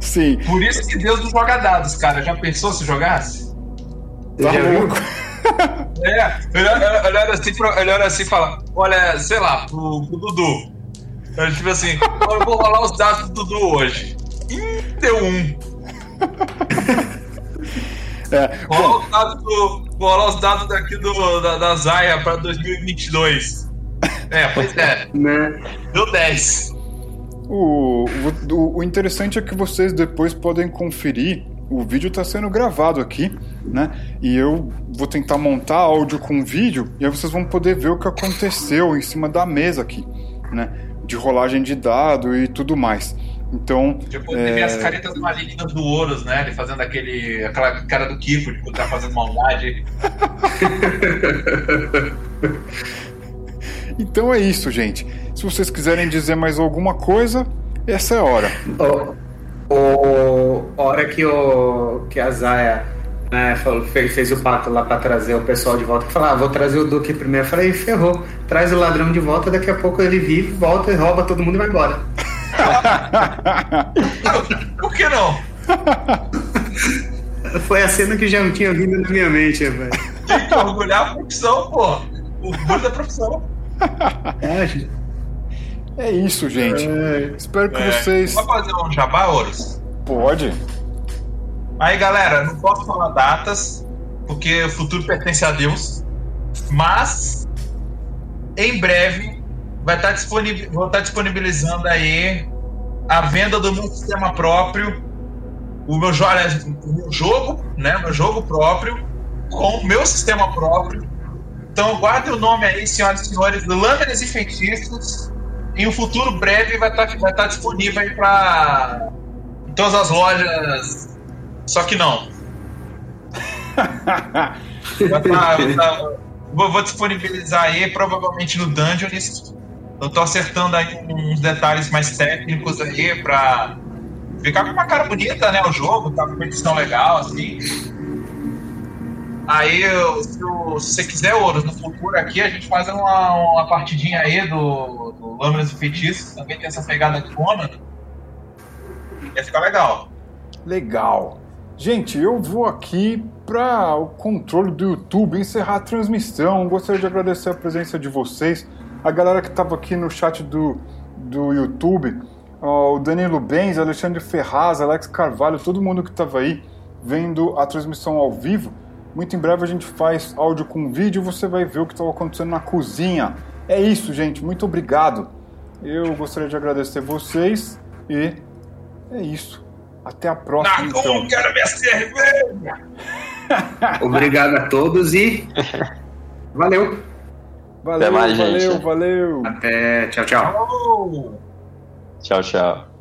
Speaker 1: Sim.
Speaker 3: Por isso que Deus não joga dados, cara. Já pensou se jogasse?
Speaker 1: Tá louco.
Speaker 3: É, ele olha, assim, ele olha assim e fala: Olha, sei lá, pro, pro Dudu. Ele tipo assim: "Ó, Eu vou rolar os dados do Dudu hoje. Ih, deu um.
Speaker 1: É,
Speaker 3: Rola os dados do, vou rolar os dados daqui do, da, da Zaya pra 2022. É, pois é,
Speaker 7: Né?
Speaker 3: deu 10.
Speaker 1: O, o, o interessante é que vocês depois podem conferir. O vídeo está sendo gravado aqui, né? E eu vou tentar montar áudio com vídeo e aí vocês vão poder ver o que aconteceu em cima da mesa aqui, né? De rolagem de dado e tudo mais. Então,
Speaker 3: Tipo,
Speaker 1: É.
Speaker 3: teve as caretas malignas do Horus, né? Ele fazendo aquele, aquela cara do Kiko, tipo, tá fazendo maldade.
Speaker 1: então é isso, gente. Se vocês quiserem dizer mais alguma coisa, essa é a hora.
Speaker 7: O, o, a hora que, o, que a Zaya né, falou, fez, fez o pato lá pra trazer o pessoal de volta, falou, ah, vou trazer o Duque primeiro. Eu falei, ferrou, traz o ladrão de volta, daqui a pouco ele vive, volta e rouba todo mundo e vai embora.
Speaker 3: Por que não?
Speaker 7: Foi a cena que já tinha vindo na minha mente, velho.
Speaker 3: Tem que orgulhar a profissão, pô. O orgulho da profissão.
Speaker 7: É.
Speaker 1: É isso, gente.
Speaker 7: É.
Speaker 1: Espero que
Speaker 3: É,
Speaker 1: vocês.
Speaker 3: Vamos fazer um jabá, Horus?
Speaker 1: Pode.
Speaker 3: Aí, galera, não posso falar datas, porque o futuro pertence a Deus. Mas, em breve, vai estar disponível, vou estar disponibilizando aí a venda do meu sistema próprio, o meu, jo o meu jogo, né? Meu jogo próprio, com o meu sistema próprio. Então, guardem o nome aí, senhoras e senhores, Lâminas e Feitiços. Em um futuro breve vai estar, vai estar disponível aí para todas as lojas. Só que não. Vai tá- vai tá- vou, vou disponibilizar aí, provavelmente no Dungeonist. Eu tô acertando aí uns detalhes mais técnicos aí pra ficar com uma cara bonita, né? O jogo, tá com uma edição legal, assim. Aí, se, se você quiser, Ouros, no futuro aqui, a gente faz uma, uma partidinha aí do, do Lâminas e Feitiços. Também tem essa pegada de Conan. Ia ficar legal.
Speaker 1: Legal. Gente, eu vou aqui para o controle do YouTube encerrar a transmissão. Gostaria de agradecer a presença de vocês, a galera que estava aqui no chat do, do YouTube, ó, o Danilo Benz, Alexandre Ferraz, Alex Carvalho, todo mundo que estava aí vendo a transmissão ao vivo. Muito em breve a gente faz áudio com vídeo e você vai ver o que estava acontecendo na cozinha. É isso, gente. Muito obrigado. Eu gostaria de agradecer vocês e é isso. Até a próxima, então.
Speaker 3: quero minha cerveja!
Speaker 7: Obrigado a todos e valeu.
Speaker 1: Valeu,
Speaker 4: mais,
Speaker 1: valeu,
Speaker 4: gente.
Speaker 1: valeu.
Speaker 7: Até tchau, tchau.
Speaker 4: Tchau, tchau.